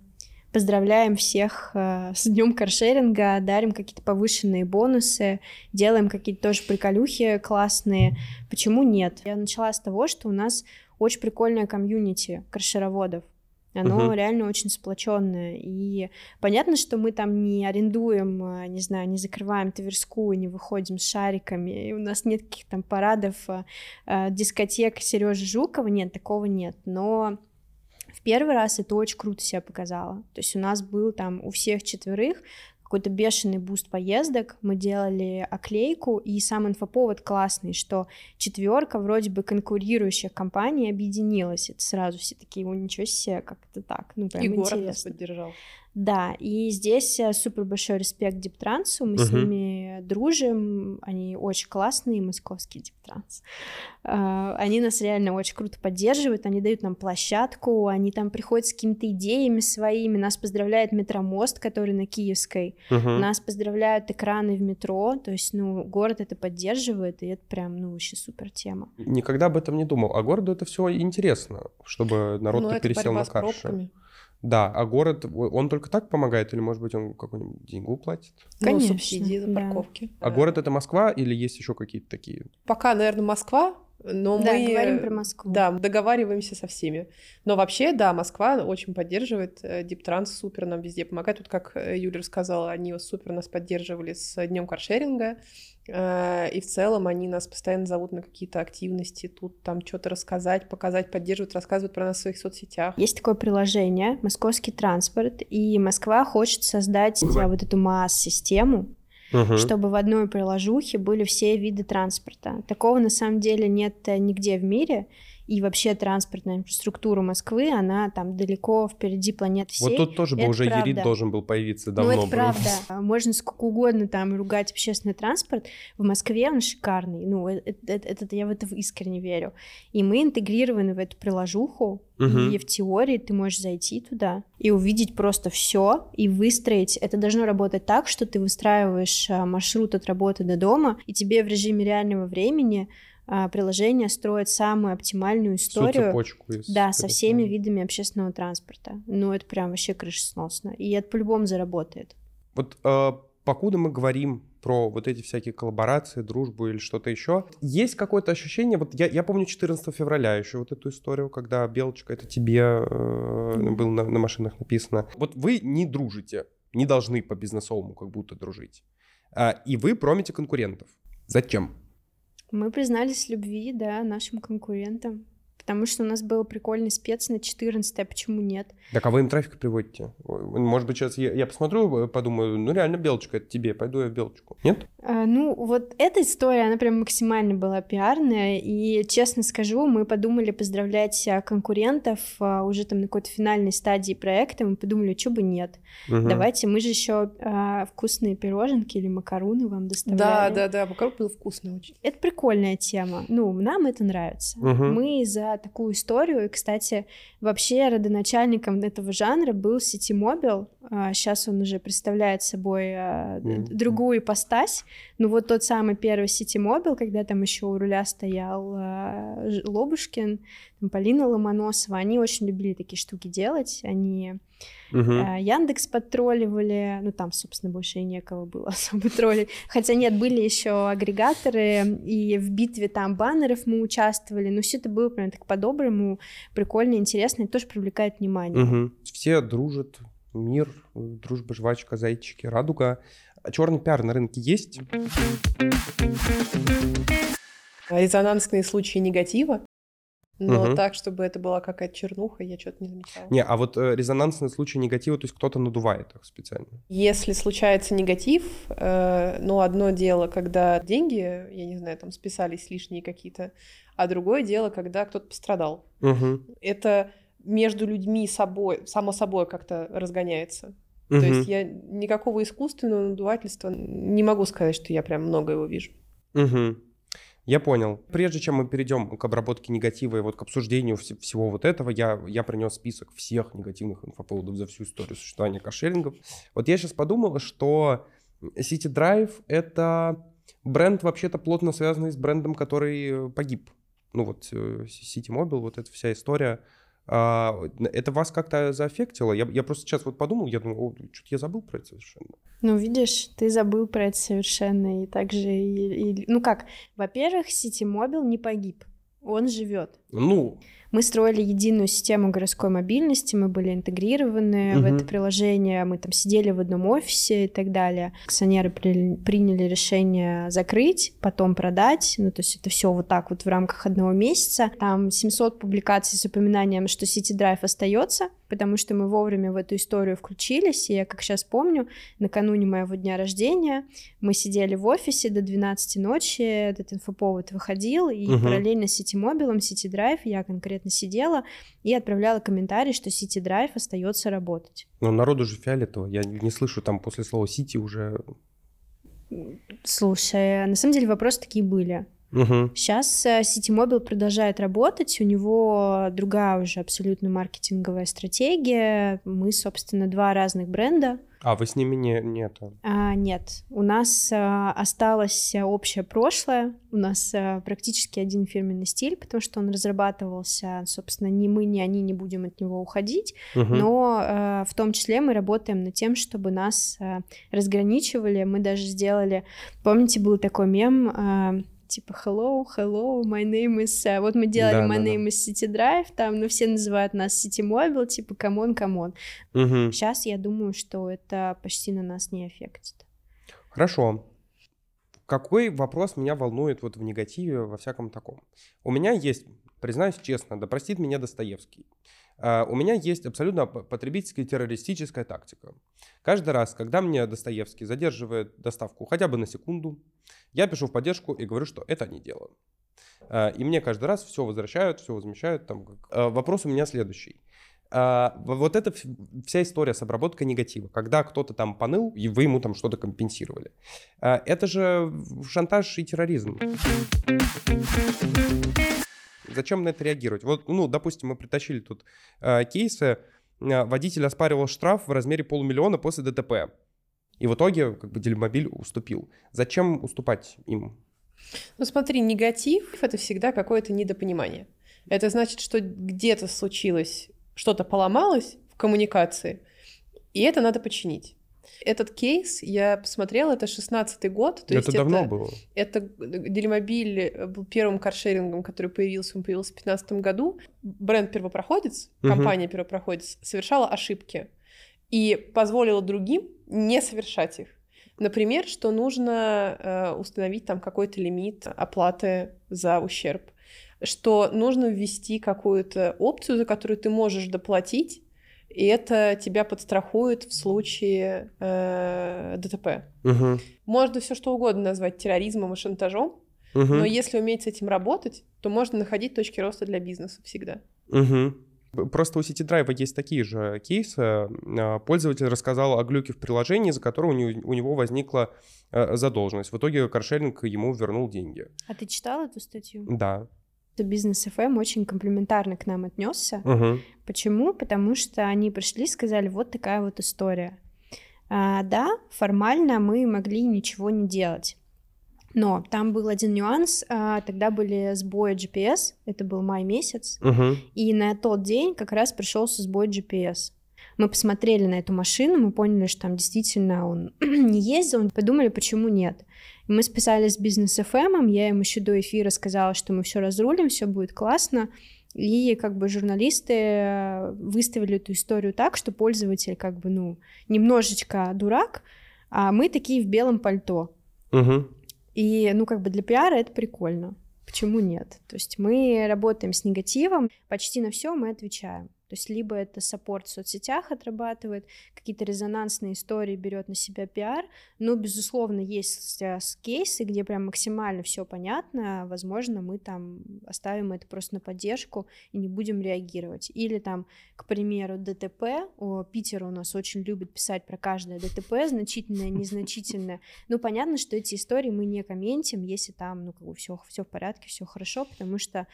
Speaker 3: поздравляем всех э, с днем каршеринга, дарим какие-то повышенные бонусы, делаем какие-то тоже приколюхи классные. Почему нет? Я начала с того, что у нас очень прикольное комьюнити каршероводов. Оно
Speaker 1: Мгм.
Speaker 3: реально очень сплоченное. И понятно, что мы там не арендуем, э, не знаю, не закрываем Тверскую, не выходим с шариками, и у нас нет каких-то там парадов, э, э, дискотек Сережи Жукова, нет, такого нет. Но в первый раз это очень круто себя показало. То есть у нас был там у всех четверых какой-то бешеный буст поездок, мы делали оклейку, и сам инфоповод классный, что четверка вроде бы конкурирующих компаний объединилась. Это сразу все такие, о, ничего себе, как это так, ну прям
Speaker 2: И город нас
Speaker 3: интересно.
Speaker 2: поддержал.
Speaker 3: Да, и здесь э, супер большой респект Дептрансу, мы uh-huh. с ними дружим, они очень классные, московский Дептранс. Uh, они нас реально очень круто поддерживают, они дают нам площадку, они там приходят с какими-то идеями своими, нас поздравляет Метромост, который на Киевской, uh-huh. нас поздравляют экраны в метро, то есть, ну, город это поддерживает, и это прям, ну, вообще супер тема.
Speaker 1: Никогда об этом не думал, а городу это все интересно, чтобы народ ну, пересел на карши. Да, а город, он только так помогает, или, может быть, он какую-нибудь деньгу платит?
Speaker 2: Конечно, ну, субсидии за парковки.
Speaker 1: Да. А город это Москва или есть еще какие-то такие?
Speaker 2: Пока, наверное, Москва, но
Speaker 3: да,
Speaker 2: мы
Speaker 3: говорим про Москву.
Speaker 2: Да, договариваемся со всеми. Но вообще, да, Москва очень поддерживает. Диптранс супер нам везде помогает. Тут, как э, Юля рассказала, они супер нас поддерживали с днем каршеринга. Э, и в целом они нас постоянно зовут на какие-то активности, тут там что-то рассказать, показать, поддерживают, рассказывают про нас в своих соцсетях.
Speaker 3: Есть такое приложение «Московский транспорт», и Москва хочет создать вот эту МААС-систему, угу. чтобы в одной приложухе были все виды транспорта. Такого на самом деле нет э, нигде в мире, и вообще транспортная инфраструктура Москвы, она там далеко впереди планеты всей.
Speaker 1: Вот тут тоже бы уже правда. Ерит должен был появиться давно.
Speaker 3: Ну, это правда. Можно сколько угодно там ругать общественный транспорт. В Москве он шикарный. Ну, это, это, это я в это искренне верю. И мы интегрированы в эту приложуху, угу. и в теории ты можешь зайти туда и увидеть просто все и выстроить. Это должно работать так, что ты выстраиваешь а, маршрут от работы до дома, и тебе в режиме реального времени а, приложение строит самую оптимальную историю. Всю
Speaker 1: цепочку из
Speaker 3: да, со всеми видами общественного транспорта. Ну, это прям вообще крышесносно. И это по-любому заработает.
Speaker 1: Вот э, покуда мы говорим про вот эти всякие коллаборации, дружбу или что-то еще, есть какое-то ощущение, вот я, я помню 14 февраля еще вот эту историю, когда Белочка, это тебе э, было на, на машинах написано. Вот вы не дружите, не должны по бизнесовому как будто дружить. Э, и вы промите конкурентов. Зачем?
Speaker 3: Мы признались в любви, да, нашим конкурентам. Потому что у нас был прикольный спец на 14 а почему нет?
Speaker 1: Так, а вы им трафик приводите? Может быть, сейчас я, я посмотрю, э, подумаю, ну реально белочка, это тебе, пойду я в белочку. Нет?
Speaker 3: А, ну, вот эта история, она прям максимально была пиарная, и, честно скажу, мы подумали поздравлять а, конкурентов а, уже там на какой-то финальной стадии проекта, мы подумали, что бы нет. Угу. Давайте, мы же еще а, вкусные пироженки или макаруны вам доставляли.
Speaker 2: Да, да, да, макарон был вкусный очень.
Speaker 3: Это прикольная тема, ну, нам это нравится. Угу. Мы за такую историю. И, кстати, вообще родоначальником этого жанра был Сити Мобил. Сейчас он уже представляет собой mm-hmm. другую ипостась. Ну вот тот самый первый Сити Мобил, когда там еще у руля стоял а, Лобушкин, там, Полина Ломоносова, они очень любили такие штуки делать. Они Угу. Яндекс подтролливали, ну там, собственно, больше и некого было особо троллить. Хотя нет, были еще агрегаторы, и в битве там баннеров мы участвовали, но все это было прям так по-доброму, прикольно, интересно, и тоже привлекает внимание.
Speaker 1: Угу. Все дружат, мир, дружба, жвачка, зайчики, радуга. А черный пиар на рынке есть?
Speaker 2: Резонансные случаи негатива но угу. так, чтобы это была какая-то чернуха, я что-то не замечала.
Speaker 1: Не, а вот э, резонансный случай негатива, то есть кто-то надувает их специально.
Speaker 2: Если случается негатив, э, ну, одно дело, когда деньги, я не знаю, там списались лишние какие-то, а другое дело, когда кто-то пострадал.
Speaker 1: Угу.
Speaker 2: Это между людьми собой, само собой как-то разгоняется. Угу. То есть я никакого искусственного надувательства не могу сказать, что я прям много его вижу.
Speaker 1: Угу. Я понял. Прежде чем мы перейдем к обработке негатива и вот к обсуждению вс- всего вот этого, я, я принес список всех негативных инфоповодов за всю историю существования кошелингов. Вот я сейчас подумал, что City Drive — это бренд вообще-то плотно связанный с брендом, который погиб. Ну вот э, City Mobile, вот эта вся история — а, это вас как-то заэффектило? Я, я просто сейчас вот подумал, я думаю, что-то я забыл про это совершенно.
Speaker 3: Ну, видишь, ты забыл про это совершенно, и также, и, и, ну как, во-первых, City Mobile не погиб, он живет.
Speaker 1: Ну,
Speaker 3: мы строили единую систему городской мобильности, мы были интегрированы угу. в это приложение, мы там сидели в одном офисе и так далее. Акционеры при, приняли решение закрыть, потом продать, ну то есть это все вот так вот в рамках одного месяца. Там 700 публикаций с упоминанием, что City Drive остается, потому что мы вовремя в эту историю включились, и я, как сейчас помню, накануне моего дня рождения мы сидели в офисе до 12 ночи, этот инфоповод выходил, и угу. параллельно с City Mobile, City Drive Drive, я конкретно сидела и отправляла комментарий, что City Drive остается работать.
Speaker 1: Но народу же фиолетово. Я не слышу там после слова City уже...
Speaker 3: Слушай, на самом деле вопросы такие были.
Speaker 1: Угу.
Speaker 3: Сейчас City Mobile продолжает работать, у него другая уже абсолютно маркетинговая стратегия. Мы, собственно, два разных бренда.
Speaker 1: А вы с ними не, нет?
Speaker 3: А, нет, у нас а, осталось общее прошлое, у нас а, практически один фирменный стиль, потому что он разрабатывался, собственно, ни мы, ни они не будем от него уходить,
Speaker 1: Угу.
Speaker 3: но а, в том числе мы работаем над тем, чтобы нас а, разграничивали. Мы даже сделали, помните, был такой мем. а, Типа hello, hello, my name is... а, Вот мы делали my
Speaker 1: Да-да-да.
Speaker 3: name is City Drive, там, ну, все называют нас City Mobile, типа, come on, come on.
Speaker 1: Угу.
Speaker 3: Сейчас я думаю, что это почти на нас не аффектит.
Speaker 1: Хорошо. Какой вопрос меня волнует вот в негативе, во всяком таком? У меня есть, признаюсь честно, да простит меня Достоевский, у меня есть абсолютно потребительская террористическая тактика. Каждый раз, когда мне Достоевский задерживает доставку хотя бы на секунду, я пишу в поддержку и говорю, что это дело. А, И мне каждый раз все возвращают, все возмещают. Там. А, Вопрос у меня следующий. А, Вот вс- вся история с обработкой негатива, когда кто-то там поныл, и вы ему там что-то компенсировали. А, Это же шантаж и терроризм. Зачем на это реагировать? Вот, ну, допустим, мы притащили тут э, кейсы, э, водитель оспаривал штраф в размере полумиллиона после ДТП. И в итоге как бы Делимобиль уступил. Зачем уступать им?
Speaker 2: Ну смотри, негатив — это всегда какое-то недопонимание. Это значит, что где-то случилось, что-то поломалось в коммуникации, и это надо починить. Этот кейс, я посмотрела, это 16-й год. То
Speaker 1: это
Speaker 2: есть
Speaker 1: давно
Speaker 2: это,
Speaker 1: было.
Speaker 2: Это Делимобиль был первым каршерингом, который появился, он появился в 2015 году. Бренд первопроходец,
Speaker 1: Мгм.
Speaker 2: компания первопроходец, совершала ошибки и позволила другим не совершать их. Например, что нужно э, установить там какой-то лимит оплаты за ущерб, что нужно ввести какую-то опцию, за которую ты можешь доплатить, и это тебя подстрахует в случае э, ДТП.
Speaker 1: Мгм.
Speaker 2: Можно все что угодно назвать терроризмом и шантажом,
Speaker 1: Мгм.
Speaker 2: но если уметь с этим работать, то можно находить точки роста для бизнеса всегда.
Speaker 1: П- Просто у Drive есть такие же кейсы. А, Пользователь рассказал о глюке в приложении, за у него, у него возникла э, задолженность. В итоге каршеринг ему вернул деньги.
Speaker 3: А ты читал эту статью?
Speaker 1: Да.
Speaker 3: Бизнес FM очень комплиментарно к нам отнесся.
Speaker 1: Мгм.
Speaker 3: Почему? Потому что они пришли и сказали, вот такая вот история. А, да, формально мы могли ничего не делать. Но там был один нюанс, а, тогда были сбои GPS, это был май месяц,
Speaker 1: Мгм.
Speaker 3: и на тот день как раз пришелся сбой GPS. Мы посмотрели на эту машину, мы поняли, что там действительно он не ездил, мы подумали, почему нет. И мы списались с бизнес FM, я им еще до эфира сказала, что мы все разрулим, все будет классно. И как бы журналисты э, выставили эту историю так, что пользователь как бы, ну, немножечко дурак, а мы такие в белом пальто.
Speaker 1: Мгм.
Speaker 3: И, ну, как бы для пиара это прикольно. Почему нет? То есть мы работаем с негативом, почти на все мы отвечаем. То есть либо это саппорт в соцсетях отрабатывает, какие-то резонансные истории берет на себя пиар, но, безусловно, есть э, кейсы, где прям максимально все понятно, возможно, мы там оставим это просто на поддержку и не будем реагировать. Или там, к примеру, ДТП, о, Питер у нас очень любит писать про каждое ДТП, значительное, незначительное, ну, понятно, что эти истории мы не комментим, если там, ну, как бы все, все в порядке, все хорошо, потому что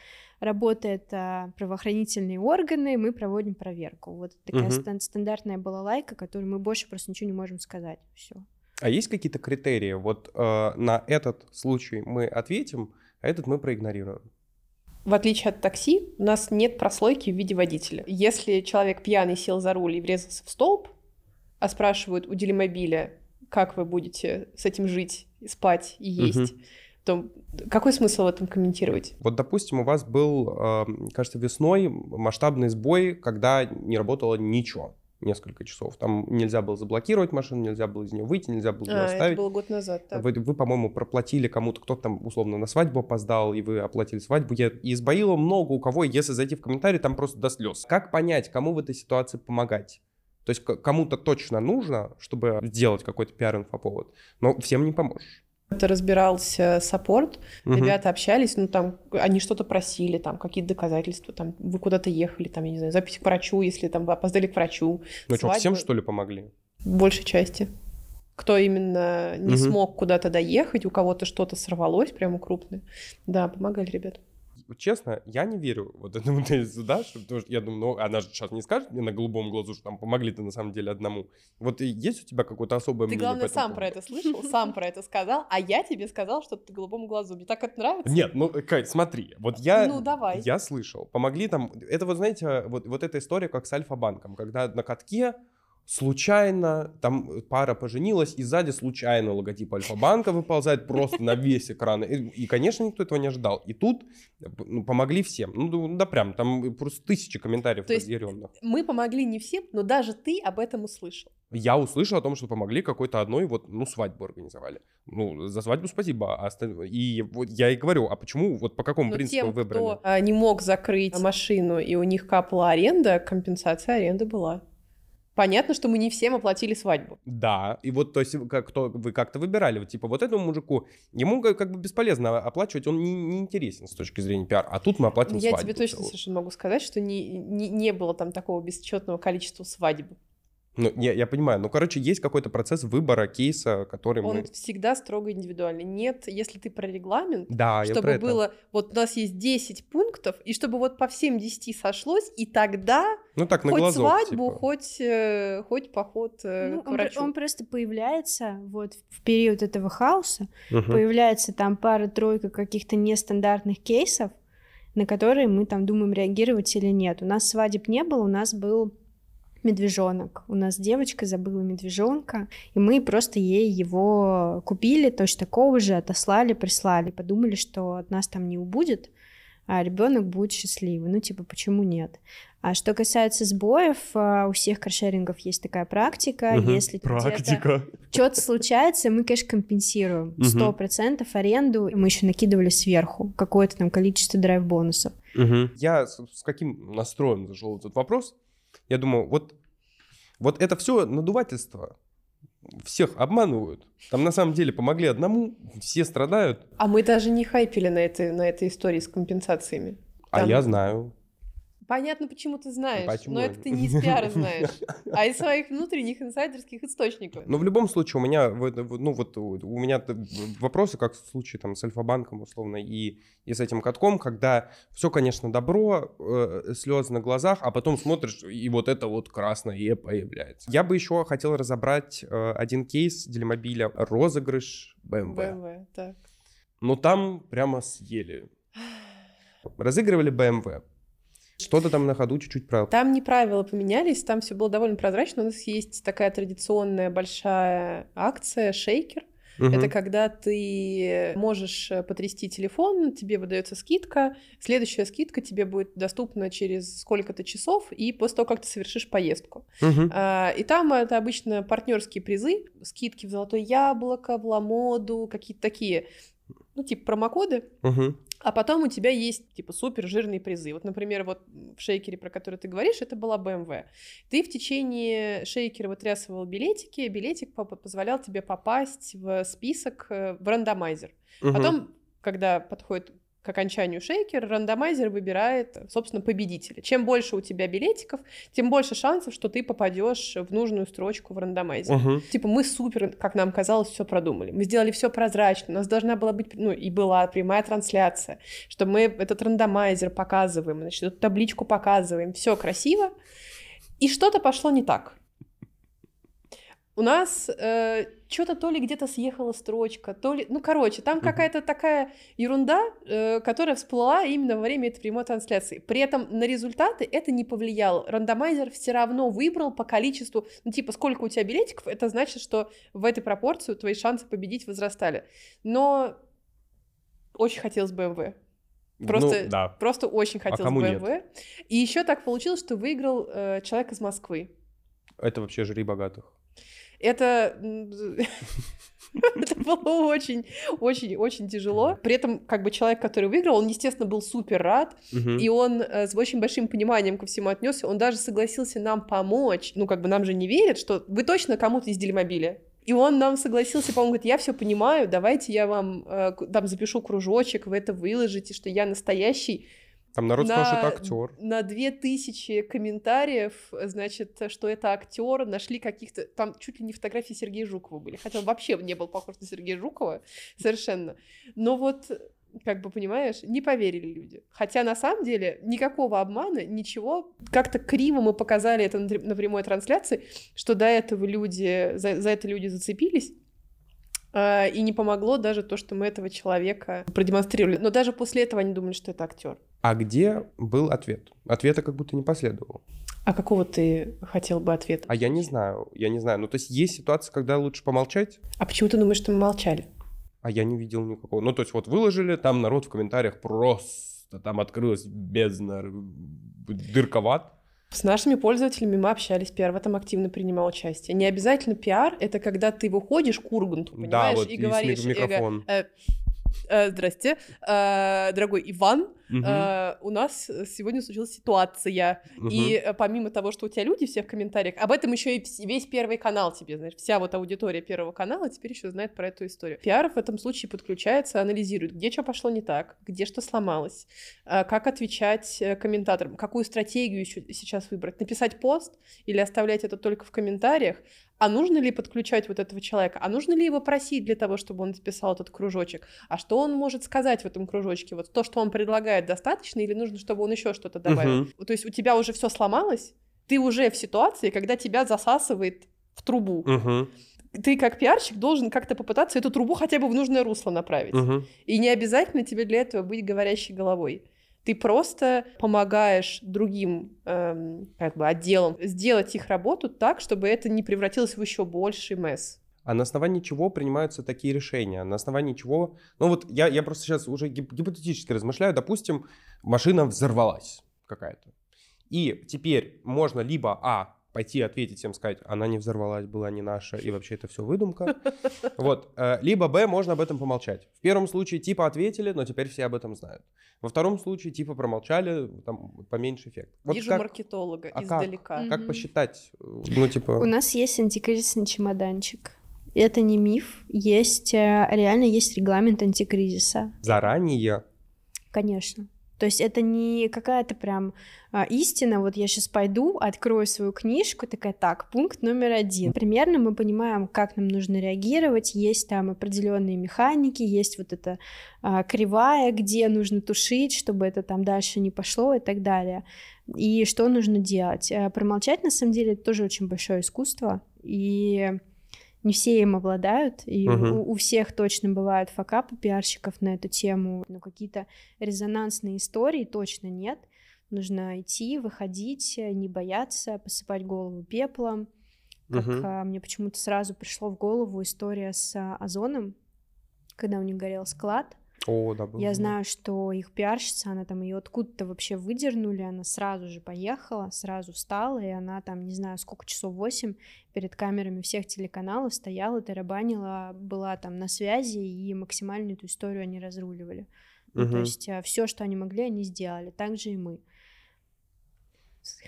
Speaker 3: работают а, правоохранительные органы, мы проводим проверку. Вот такая стан- стандартная балалайка, которую мы больше просто ничего не можем сказать. Все.
Speaker 1: А есть какие-то критерии? Вот э, на этот случай мы ответим, а этот мы проигнорируем.
Speaker 2: В отличие от такси, у нас нет прослойки в виде водителя. Если человек пьяный сел за руль и врезался в столб, а спрашивают у делимобиля, как вы будете с этим жить, спать и есть, то какой смысл в этом комментировать?
Speaker 1: Вот, допустим, у вас был, э, кажется, весной масштабный сбой, когда не работало ничего несколько часов. Там нельзя было заблокировать машину, нельзя было из нее выйти, нельзя было ее
Speaker 2: А, это
Speaker 1: оставить.
Speaker 2: было год назад. так.
Speaker 1: Вы, вы, по-моему, проплатили кому-то, кто-то там условно на свадьбу опоздал, и вы оплатили свадьбу. Я, и сбоило много у кого, если зайти в комментарий, там просто до слез. Как понять, кому в этой ситуации помогать? То есть кому-то точно нужно, чтобы сделать какой-то пиар-инфоповод, но всем не поможешь.
Speaker 2: Это разбирался саппорт,
Speaker 1: Мгм.
Speaker 2: ребята общались, ну там они что-то просили, там какие-то доказательства, там вы куда-то ехали, там, я не знаю, запись к врачу, если там вы опоздали к врачу.
Speaker 1: Ну что, всем что ли помогли?
Speaker 2: В большей части. Кто именно не
Speaker 1: Мгм.
Speaker 2: смог куда-то доехать, у кого-то что-то сорвалось прямо крупное. Да, помогали ребята.
Speaker 1: Честно, я не верю вот этому тезису, да, что, потому что я думаю, ну, она же сейчас не скажет мне на голубом глазу, что там помогли-то на самом деле одному. Вот есть у тебя какое-то особое
Speaker 2: Ты,
Speaker 1: мнение
Speaker 2: главное,
Speaker 1: по этому
Speaker 2: сам про
Speaker 1: поводу?
Speaker 2: это слышал, сам про это сказал, а я тебе сказал, что ты голубому глазу. Мне так это нравится.
Speaker 1: Нет, ну, Кать, смотри, вот я...
Speaker 2: Ну, давай.
Speaker 1: Я слышал. Помогли там... Это вот, знаете, вот, вот эта история, как с Альфа-банком, когда на катке случайно, там пара поженилась, и сзади случайно логотип Альфа-банка выползает просто на весь экран. И, и, конечно, никто этого не ожидал. И тут ну, помогли всем. Ну, да- прям, там просто тысячи комментариев
Speaker 2: То есть-
Speaker 1: разъяренных.
Speaker 2: Мы помогли не всем, но даже ты об этом услышал.
Speaker 1: Я услышал о том, что помогли какой-то одной, вот, ну, свадьбу организовали. Ну, за свадьбу спасибо. а осталь- И вот я и говорю, а почему, вот по какому
Speaker 2: Но
Speaker 1: принципу
Speaker 2: тем,
Speaker 1: выбрали?
Speaker 2: кто а, не мог закрыть машину, и у них капала аренда, компенсация аренды была. Понятно, что мы не всем оплатили свадьбу.
Speaker 1: Да, и вот, то есть, как, кто, вы как-то выбирали, вот, типа, вот этому мужику, ему как, как бы бесполезно оплачивать, он не, не интересен с точки зрения пиар, а тут мы оплатим
Speaker 2: Я
Speaker 1: свадьбу
Speaker 2: тебе точно совершенно могу сказать, что не, не, не было там такого бесчетного количества свадеб.
Speaker 1: Ну, я, я понимаю, ну, короче, есть какой-то процесс выбора кейса, который
Speaker 2: Он
Speaker 1: мы...
Speaker 2: всегда строго индивидуальный. Нет, если ты про регламент,
Speaker 1: Да,
Speaker 2: чтобы
Speaker 1: это.
Speaker 2: было, вот у нас есть 10 пунктов, и чтобы вот по всем 10 сошлось, и тогда
Speaker 1: Ну, так, на
Speaker 2: хоть
Speaker 1: глазок,
Speaker 2: свадьбу,
Speaker 1: типа.
Speaker 2: хоть, э, хоть поход э,
Speaker 3: Ну,
Speaker 2: к
Speaker 3: он,
Speaker 2: врачу.
Speaker 3: он просто появляется вот в период этого хаоса,
Speaker 1: Мгм.
Speaker 3: появляется там пара-тройка каких-то нестандартных кейсов, на которые мы там думаем, реагировать или нет. У нас свадеб не было, у нас был медвежонок. У нас девочка забыла медвежонка, и мы просто ей его купили, точно такого же, отослали, прислали. Подумали, что от нас там не убудет, а ребенок будет счастливый. Ну, типа, почему нет? А что касается сбоев, а, у всех каршерингов есть такая практика.
Speaker 1: Мгм.
Speaker 3: Если
Speaker 1: Практика.
Speaker 3: что-то случается, мы, конечно, компенсируем
Speaker 1: Мгм.
Speaker 3: сто процентов аренду. и Мы еще накидывали сверху какое-то там количество драйв-бонусов.
Speaker 1: Мгм. Я с, с каким настроем зашел этот вопрос? Я думаю, вот, вот это все надувательство. Всех обманывают. Там на самом деле помогли одному, все страдают.
Speaker 2: А мы даже не хайпили на этой, на этой истории с компенсациями.
Speaker 1: А
Speaker 2: Там-
Speaker 1: я знаю.
Speaker 2: Понятно, почему ты знаешь,
Speaker 1: Почему?
Speaker 2: но это ты не из пиара знаешь, а из своих внутренних инсайдерских источников.
Speaker 1: Но в любом случае у меня, ну вот у меня вопросы, как в случае там с Альфа-банком условно и, и с этим катком, когда все, конечно, добро, э, слезы на глазах, а потом смотришь, и вот это вот красное «е» появляется. Я бы еще хотел разобрать э, один кейс Делимобиля, розыгрыш BMW.
Speaker 2: BMW, так.
Speaker 1: Но там прямо съели. Разыгрывали BMW. Что-то там на ходу чуть-чуть про...
Speaker 2: Там не правила поменялись, там все было довольно прозрачно. У нас есть такая традиционная большая акция «Шейкер».
Speaker 1: Мгм.
Speaker 2: Это когда ты можешь э, потрясти телефон, тебе выдается скидка, следующая скидка тебе будет доступна через сколько-то часов и после того, как ты совершишь поездку.
Speaker 1: Мгм.
Speaker 2: А, И там это обычно партнерские призы, скидки в золотое яблоко, в ламоду, какие-то такие, ну, типа промокоды.
Speaker 1: Мгм.
Speaker 2: А потом у тебя есть, типа, супер жирные призы. Вот, например, вот в шейкере, про который ты говоришь, это была BMW. Ты в течение шейкера вытрясывал билетики, билетик по- позволял тебе попасть в список, э, в рандомайзер.
Speaker 1: Мгм.
Speaker 2: Потом, когда подходит к окончанию шейкера, рандомайзер выбирает, собственно, победителя. Чем больше у тебя билетиков, тем больше шансов, что ты попадешь в нужную строчку в рандомайзере.
Speaker 1: Мгм.
Speaker 2: Типа мы супер, как нам казалось, все продумали. Мы сделали все прозрачно. У нас должна была быть, ну и была прямая трансляция, что мы этот рандомайзер показываем, значит, эту табличку показываем, все красиво. И что-то пошло не так. У нас что-то то ли где-то съехала строчка, то ли... Ну, короче, там какая-то такая ерунда, э, которая всплыла именно во время этой прямой трансляции. При этом на результаты это не повлияло. Рандомайзер все равно выбрал по количеству... Ну, типа, сколько у тебя билетиков, это значит, что в этой пропорцию твои шансы победить возрастали. Но очень хотелось BMW. Просто,
Speaker 1: Ну, да.
Speaker 2: просто очень хотелось
Speaker 1: кому нет?
Speaker 2: BMW. И еще так получилось, что выиграл э, человек из Москвы.
Speaker 1: Это вообще жри богатых.
Speaker 2: Это... Это было очень, очень, очень тяжело. При этом, как бы человек, который выиграл, он, естественно, был супер рад,
Speaker 1: Мгм.
Speaker 2: и он э, с очень большим пониманием ко всему отнесся. Он даже согласился нам помочь. Ну, как бы нам же не верят, что вы точно кому-то из Делимобиля. И он нам согласился, по-моему, говорит, я все понимаю, давайте я вам э, там запишу кружочек, вы это выложите, что я настоящий.
Speaker 1: Там народ
Speaker 2: на,
Speaker 1: сказал, что это актер.
Speaker 2: На две тысячи комментариев, значит, что это актер, нашли каких-то... Там чуть ли не фотографии Сергея Жукова были, хотя он вообще не был похож на Сергея Жукова совершенно. Но вот как бы, понимаешь, не поверили люди. Хотя на самом деле никакого обмана, ничего. Как-то криво мы показали это на прямой трансляции, что до этого люди, за, за это люди зацепились. А, и не помогло даже то, что мы этого человека продемонстрировали. Но даже после этого они думали, что это актер.
Speaker 1: А где был ответ? Ответа как будто не последовало.
Speaker 2: А какого ты хотел бы ответа?
Speaker 1: А я не знаю, я не знаю. Ну, то есть есть ситуация, когда лучше помолчать?
Speaker 2: А почему ты думаешь, что мы молчали?
Speaker 1: А я не видел никакого. Ну, то есть вот выложили, там народ в комментариях просто, там открылась бездна, дырковат.
Speaker 2: С нашими пользователями мы общались, пиар в этом активно принимал участие. Не обязательно пиар, это когда ты выходишь к Урганту, понимаешь,
Speaker 1: да, вот
Speaker 2: и говоришь...
Speaker 1: микрофон.
Speaker 2: Э, э, здрасте, э, дорогой Иван, э, у нас сегодня случилась ситуация, и помимо того, что у тебя люди все в комментариях, об этом еще и весь первый канал тебе, знаешь, вся вот аудитория первого канала теперь еще знает про эту историю. Пиар в этом случае подключается, анализирует, где что пошло не так, где что сломалось, как отвечать комментаторам, какую стратегию еще сейчас выбрать, написать пост или оставлять это только в комментариях, а нужно ли подключать вот этого человека, а нужно ли его просить для того, чтобы он написал этот кружочек, а что он может сказать в этом кружочке, вот то, что он предлагает, достаточно или нужно, чтобы он еще что-то добавил.
Speaker 1: Мгм.
Speaker 2: То есть у тебя уже все сломалось, ты уже в ситуации, когда тебя засасывает в трубу.
Speaker 1: Мгм.
Speaker 2: Ты как пиарщик должен как-то попытаться эту трубу хотя бы в нужное русло направить.
Speaker 1: Мгм.
Speaker 2: И не обязательно тебе для этого быть говорящей головой. Ты просто помогаешь другим эм, как бы отделам сделать их работу так, чтобы это не превратилось в еще больший месс.
Speaker 1: А на основании чего принимаются такие решения? На основании чего... Ну вот я, я просто сейчас уже гип- гипотетически размышляю. Допустим, машина взорвалась какая-то. И теперь можно либо, а, пойти ответить всем, сказать, она не взорвалась, была не наша, и вообще это все выдумка. Вот. э, Либо, б, можно об этом помолчать. В первом случае типа ответили, но теперь все об этом знают. Во втором случае типа промолчали, там поменьше эффект. Вот
Speaker 2: Вижу
Speaker 1: как,
Speaker 2: маркетолога
Speaker 1: а как?
Speaker 2: издалека.
Speaker 1: как
Speaker 3: Мгм.
Speaker 1: посчитать? э, Ну, типа...
Speaker 3: У нас есть антикризисный чемоданчик. Это не миф. Есть, э, реально есть регламент антикризиса.
Speaker 1: Заранее
Speaker 3: Конечно. То есть это не какая-то прям а, истина, вот я сейчас пойду, открою свою книжку, такая, так, пункт номер один. Примерно мы понимаем, как нам нужно реагировать, есть там определенные механики, есть вот эта а, кривая, где нужно тушить, чтобы это там дальше не пошло и так далее. И что нужно делать? Э, Промолчать, на самом деле, это тоже очень большое искусство, и не все им обладают, и
Speaker 1: Мгм.
Speaker 3: у, у всех точно бывают факапы пиарщиков на эту тему, но какие-то резонансные истории точно нет. Нужно идти, выходить, э, не бояться, посыпать голову пеплом. Как
Speaker 1: Мгм.
Speaker 3: а, мне почему-то сразу пришло в голову история с а, Озоном, когда у них горел склад.
Speaker 1: О, да, было.
Speaker 3: Я знаю, что их пиарщица, она там ее откуда-то вообще выдернули, она сразу же поехала, сразу встала, и она там, не знаю, сколько часов, восемь перед камерами всех телеканалов стояла, тарабанила, была там на связи, и максимально эту историю они разруливали. Ну, то есть все, что они могли, они сделали. Так же и мы.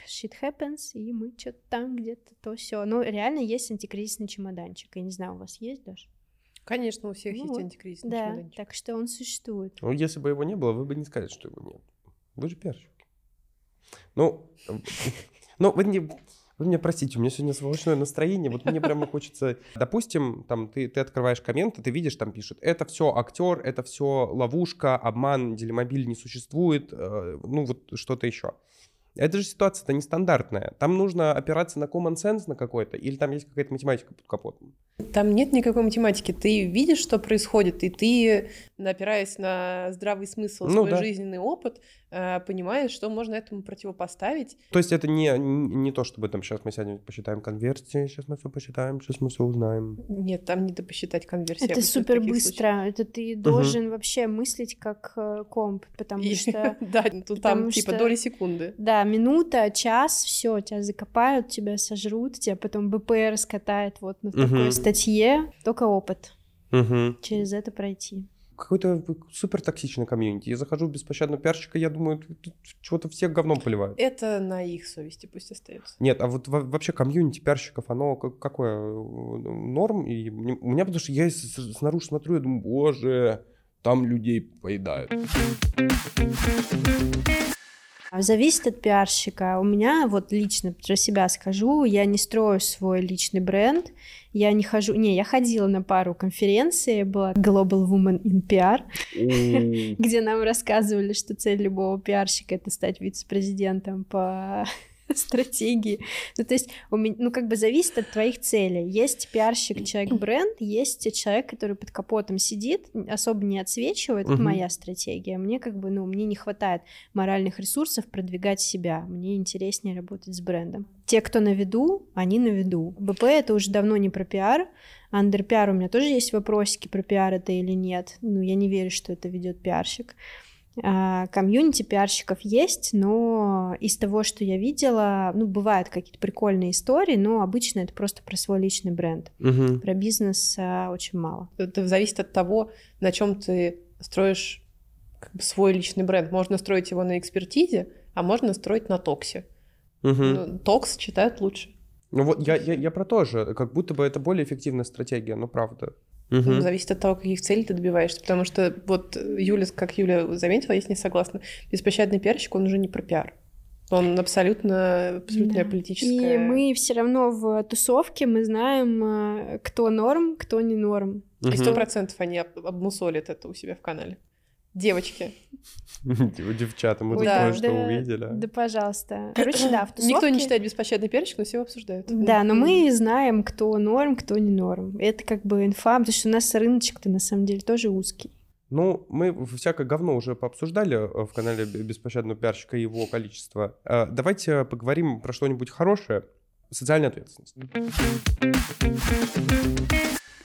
Speaker 3: Shit happens, и мы что-то там где-то то все. Ну, реально есть антикризисный чемоданчик. Я не знаю, у вас есть даже?
Speaker 2: Конечно, у всех
Speaker 3: Ну
Speaker 2: есть антикризисный
Speaker 3: Да,
Speaker 2: чемоданчик.
Speaker 3: так что он существует.
Speaker 1: Ну, если бы его не было, вы бы не сказали, что его нет. Вы же пиарщики. Ну, ну вы, не, вы меня простите, у меня сегодня сволочное настроение, вот мне прямо хочется... Допустим, там ты, ты открываешь комменты, ты видишь, там пишут, это все актер, это все ловушка, обман, делимобиль не существует, э, ну вот что-то еще. Это же ситуация-то нестандартная. Там нужно опираться на common sense на какой-то, или там есть какая-то математика под капотом.
Speaker 2: Там нет никакой математики. Ты видишь, что происходит, и ты, опираясь на здравый смысл,
Speaker 1: Ну
Speaker 2: свой
Speaker 1: да.
Speaker 2: жизненный опыт, э, понимаешь, что можно этому противопоставить.
Speaker 1: То есть это не, не то, чтобы там сейчас мы сядем, посчитаем конверсии, сейчас мы все посчитаем, сейчас мы все узнаем.
Speaker 2: Нет, там не до посчитать конверсию.
Speaker 3: Это супер быстро. Это ты должен вообще мыслить как э, комп, потому что
Speaker 2: Да, тут там типа
Speaker 3: что-
Speaker 2: доли секунды.
Speaker 3: да, минута, час, все, тебя закопают, тебя сожрут, тебя потом БПР скатает вот на такой статье. Только опыт
Speaker 1: Угу.
Speaker 3: через это пройти.
Speaker 1: какой-то супер токсичный комьюнити. Я захожу в беспощадного пиарщика, я думаю, тут чего-то всех говном поливают.
Speaker 2: Это на их совести пусть остается.
Speaker 1: Нет, а вот вообще комьюнити пиарщиков, оно какое? Норм? И у меня, потому что я снаружи смотрю, я думаю, боже, там людей поедают.
Speaker 3: Зависит от пиарщика. У меня вот лично про себя скажу, я не строю свой личный бренд, я не хожу... Не, я ходила на пару конференций, была Global Woman in PR, где нам рассказывали, что цель любого пиарщика — это стать вице-президентом по стратегии. Ну, то есть, у меня, ну, как бы зависит от твоих целей. Есть пиарщик, человек-бренд, есть человек, который под капотом сидит, особо не отсвечивает. Это моя стратегия. Мне как бы, ну, мне не хватает моральных ресурсов продвигать себя. Мне интереснее работать с брендом. Те, кто на виду, они на виду. БП — это уже давно не про пиар. Андерпиар у меня тоже есть вопросики про пиар это или нет. Ну, я не верю, что это ведет пиарщик. А, комьюнити пиарщиков есть, но из того, что я видела, ну, бывают какие-то прикольные истории, но обычно это просто про свой личный бренд.
Speaker 1: Угу.
Speaker 3: Про бизнес а, очень мало.
Speaker 2: Это зависит от того, на чем ты строишь как бы, свой личный бренд. Можно строить его на экспертизе, а можно строить на токсе.
Speaker 1: Угу.
Speaker 2: Ну, токс читают лучше.
Speaker 1: Ну вот я, я, я про то же, как будто бы это более эффективная стратегия, но правда.
Speaker 2: Угу. Зависит от того, каких целей ты добиваешься. Потому что вот Юля, как Юля заметила, я с ней согласна, беспощадный пиарщик, он уже не про пиар. Он абсолютно, абсолютно
Speaker 3: да.
Speaker 2: политическая.
Speaker 3: И мы все равно в тусовке мы знаем, э, кто норм, кто не норм.
Speaker 2: И сто процентов они обмусолят это у себя в канале. Девочки.
Speaker 1: Девчата, мы тут кое-что увидели.
Speaker 3: Да, пожалуйста. Короче, да, в тусовке...
Speaker 2: Никто не читает беспощадный перчик, но все обсуждают.
Speaker 3: Да, но мы знаем, кто норм, кто не норм. Это как бы инфа, потому что у нас рыночек-то на самом деле тоже узкий.
Speaker 1: Ну, мы всякое говно уже пообсуждали э, в канале Беспощадного пиарщика и его количество. Э, давайте поговорим про что-нибудь хорошее. Социальная ответственность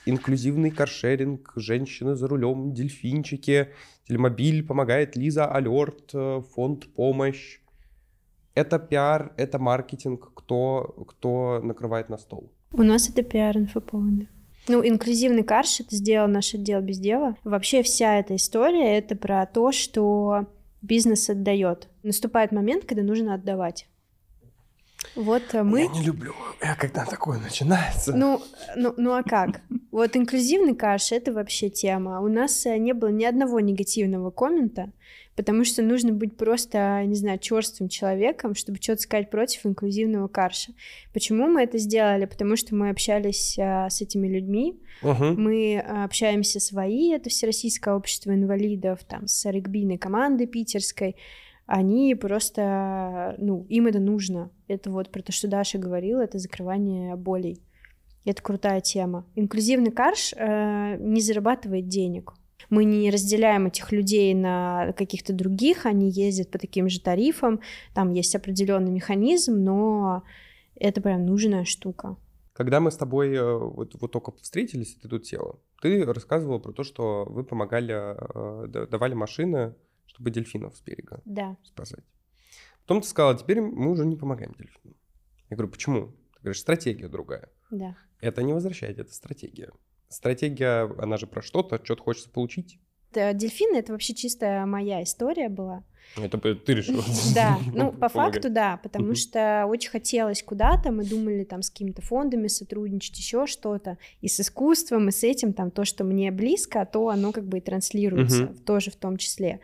Speaker 1: инклюзивный каршеринг, женщины за рулем, дельфинчики, телемобиль помогает Лиза Алерт, э, фонд помощь. Это пиар, это маркетинг, кто, кто накрывает на стол.
Speaker 3: У нас это пиар инфоповоды. Ну, инклюзивный карш — это сделал наше дело без дела. Вообще вся эта история — это про то, что бизнес отдает. Наступает момент, когда нужно отдавать. Вот э, мы...
Speaker 1: Я не люблю, я когда такое начинается.
Speaker 3: Ну, ну, ну а как? Вот инклюзивный каш — это вообще тема. У нас э, не было ни одного негативного коммента, потому что нужно быть просто, не знаю, черствым человеком, чтобы что-то сказать против инклюзивного карша. Почему мы это сделали? Потому что мы общались а, с этими людьми,
Speaker 1: uh-huh.
Speaker 3: мы общаемся свои, это Всероссийское общество инвалидов, там, с регбийной командой питерской, они просто, ну, им это нужно. Это вот про то, что Даша говорила, это закрывание болей. Это крутая тема. Инклюзивный карш э, не зарабатывает денег. Мы не разделяем этих людей на каких-то других, они ездят по таким же тарифам, там есть определенный механизм, но это прям нужная штука.
Speaker 1: Когда мы с тобой э, вот, вот только встретились, ты тут села, ты рассказывала про то, что вы помогали, э, давали машины чтобы дельфинов с берега
Speaker 3: да.
Speaker 1: спасать. Потом ты сказала, теперь мы уже не помогаем дельфинам. Я говорю, почему? Ты говоришь, стратегия другая.
Speaker 3: Да.
Speaker 1: Это не возвращает, это стратегия. Стратегия, она же про что-то, что-то хочется получить.
Speaker 3: Дельфины — это вообще чисто моя история была.
Speaker 1: Это ты решила.
Speaker 3: Да, ну, по факту, да, потому что очень хотелось куда-то, мы думали там с какими-то фондами сотрудничать, еще что-то, и с искусством, и с этим, там, то, что мне близко, то оно как бы и транслируется, тоже в том числе.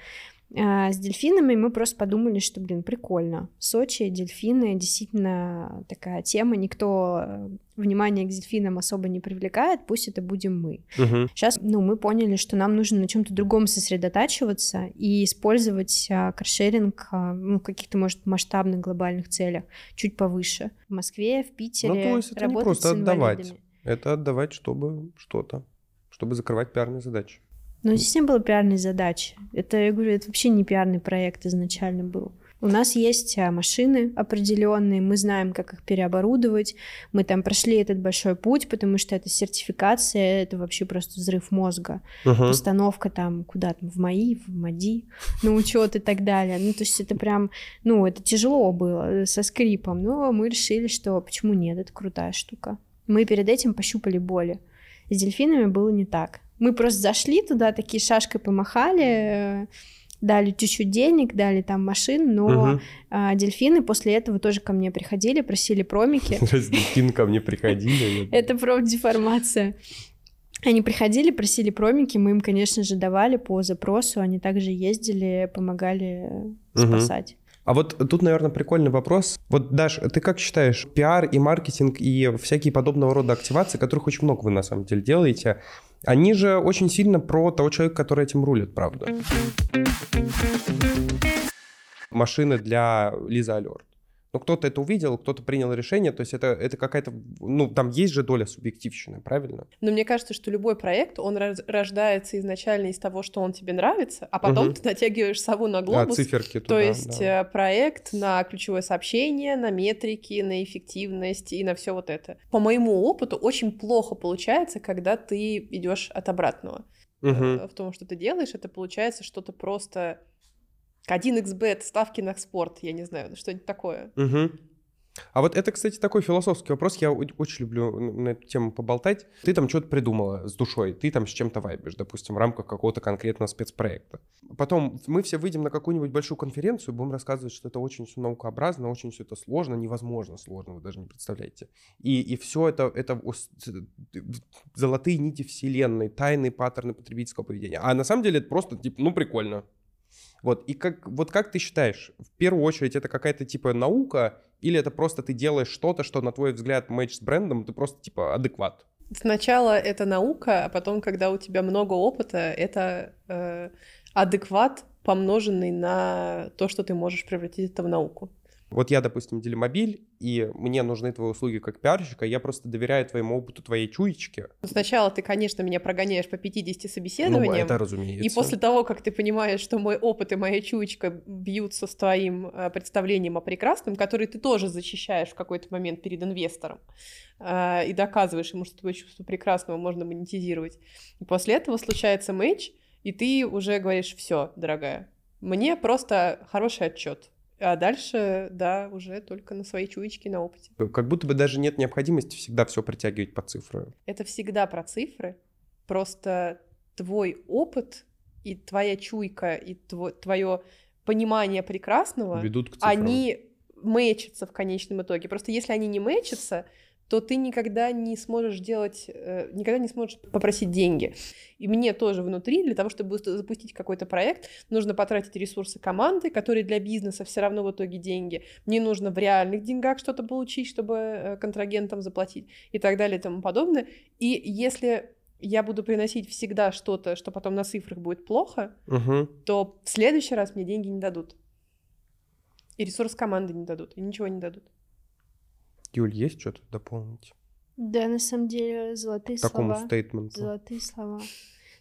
Speaker 3: А, с дельфинами мы просто подумали, что, блин, прикольно. Сочи, дельфины, действительно такая тема, никто э, внимание к дельфинам особо не привлекает, пусть это будем мы.
Speaker 1: Угу.
Speaker 3: Сейчас, ну, мы поняли, что нам нужно на чем-то другом сосредотачиваться и использовать а, каршеринг а, ну, в каких-то, может, масштабных глобальных целях чуть повыше. В Москве, в Питере. Ну,
Speaker 1: то есть это не просто отдавать, это отдавать, чтобы что-то, чтобы закрывать пиарные задачи.
Speaker 3: Но здесь не было пиарной задачи. Это, я говорю, это вообще не пиарный проект изначально был. У нас есть а, машины определенные, мы знаем, как их переоборудовать. Мы там прошли этот большой путь, потому что это сертификация, это вообще просто взрыв мозга.
Speaker 1: Uh-huh.
Speaker 3: Установка там куда то в МАИ, в МАДИ, на учет и так далее. Ну, то есть это прям, ну, это тяжело было, со скрипом. Но мы решили, что почему нет, это крутая штука. Мы перед этим пощупали боли. С дельфинами было не так. Мы просто зашли туда, такие шашкой помахали, э, дали чуть-чуть денег, дали там машин, но
Speaker 1: Мгм.
Speaker 3: а, дельфины после этого тоже ко мне приходили, просили промики.
Speaker 1: Дельфин ко мне приходили.
Speaker 3: Это профдеформация. Они приходили, просили промики, мы им, конечно же, давали по запросу, они также ездили, помогали
Speaker 1: Мгм.
Speaker 3: спасать.
Speaker 1: А вот тут, наверное, прикольный вопрос. Вот, Даш, ты как считаешь, пиар и маркетинг и всякие подобного рода активации, которых очень много вы на самом деле делаете, они же очень сильно про того человека, который этим рулит, правда? Машины для Лиза Алерт. Ну, кто-то это увидел, кто-то принял решение, то есть это, это какая-то, ну, там есть же доля субъективщины, правильно?
Speaker 2: Но мне кажется, что любой проект, он рождается изначально из того, что он тебе нравится, а потом
Speaker 1: Мгм.
Speaker 2: ты натягиваешь сову на
Speaker 1: А,
Speaker 2: глобус.
Speaker 1: циферки туда,
Speaker 2: То есть
Speaker 1: да.
Speaker 2: э, проект на ключевое сообщение, на метрики, на эффективность и на все вот это. По моему опыту очень плохо получается, когда ты идешь от обратного. Э, В том, что ты делаешь, это получается что-то просто 1xbet, ставки на спорт, я не знаю, что-нибудь такое.
Speaker 1: Мгм. А вот это, кстати, такой философский вопрос. Я очень люблю на эту тему поболтать. Ты там что-то придумала с душой, ты там с чем-то вайбишь, допустим, в рамках какого-то конкретного спецпроекта. Потом мы все выйдем на какую-нибудь большую конференцию будем рассказывать, что это очень все наукообразно, очень все это сложно, невозможно сложно, вы даже не представляете. И, и все это, это золотые нити вселенной, тайные паттерны потребительского поведения. А на самом деле это просто, типа, ну, прикольно. Вот, и как, вот как ты считаешь, в первую очередь это какая-то типа наука, или это просто ты делаешь что-то, что на твой взгляд мэч с брендом, ты просто типа адекват?
Speaker 2: Сначала это наука, а потом, когда у тебя много опыта, это э, адекват, помноженный на то, что ты можешь превратить это в науку.
Speaker 1: Вот я, допустим, делимобиль, и мне нужны твои услуги как пиарщика, я просто доверяю твоему опыту, твоей чуечке.
Speaker 2: Сначала ты, конечно, меня прогоняешь по 50
Speaker 1: Ну,
Speaker 2: собеседованиям,
Speaker 1: это разумеется.
Speaker 2: и после того, как ты понимаешь, что мой опыт и моя чуечка бьются с твоим э, представлением о прекрасном, который ты тоже защищаешь в какой-то момент перед инвестором, э, и доказываешь ему, что твое чувство прекрасного можно монетизировать. И после этого случается матч, и ты уже говоришь, все, дорогая, мне просто хороший отчет. А дальше, да, уже только на своей чуечке, на опыте.
Speaker 1: Как будто бы даже нет необходимости всегда все притягивать по цифры.
Speaker 2: Это всегда про цифры, просто твой опыт и твоя чуйка, и твое понимание прекрасного,
Speaker 1: Ведут к цифрам.
Speaker 2: они мэчатся в конечном итоге. Просто если они не мэчатся, то ты никогда не сможешь делать, э, никогда не сможешь попросить деньги. И мне тоже внутри, для того, чтобы запустить какой-то проект, нужно потратить ресурсы команды, которые для бизнеса все равно в итоге деньги. Мне нужно в реальных деньгах что-то получить, чтобы э, контрагентам заплатить и так далее и тому подобное. И если я буду приносить всегда что-то, что потом на цифрах будет плохо,
Speaker 1: Угу.
Speaker 2: то в следующий раз мне деньги не дадут. И ресурс команды не дадут, и ничего не дадут.
Speaker 1: Юль, есть что-то дополнить
Speaker 3: Да, на самом деле, золотые
Speaker 1: такому
Speaker 3: слова.
Speaker 1: стейтменту?
Speaker 3: Золотые слова.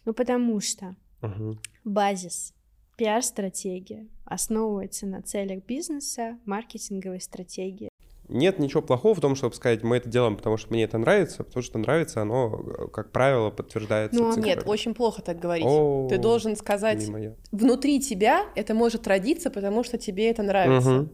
Speaker 3: Ну, потому что
Speaker 1: Мгм.
Speaker 3: базис, пиар-стратегия основывается на целях бизнеса, маркетинговой стратегии.
Speaker 1: Нет ничего плохого в том, чтобы сказать, мы это делаем, потому что мне это нравится, потому что нравится, оно, как правило, подтверждается
Speaker 3: Ну, а
Speaker 1: цифрами.
Speaker 2: Нет, очень плохо так говорить.
Speaker 1: О,
Speaker 2: Ты должен сказать, внутри тебя это может родиться, потому что тебе это нравится.
Speaker 1: Мгм.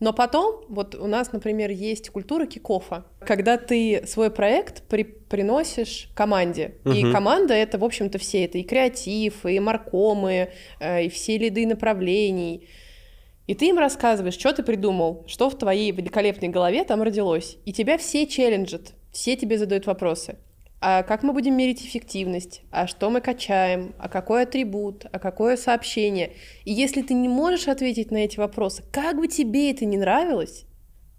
Speaker 2: Но потом, вот у нас, например, есть культура кикофа, когда ты свой проект при- приносишь команде. И
Speaker 1: Мгм.
Speaker 2: команда это, в общем-то, все. Это и креатив, и маркомы, э, и все лиды направлений. И ты им рассказываешь, что ты придумал, что в твоей великолепной голове там родилось. И тебя все челленджат, все тебе задают вопросы. А как мы будем мерить эффективность? А что мы качаем? А какой атрибут? А какое сообщение? И если ты не можешь ответить на эти вопросы, как бы тебе это ни нравилось,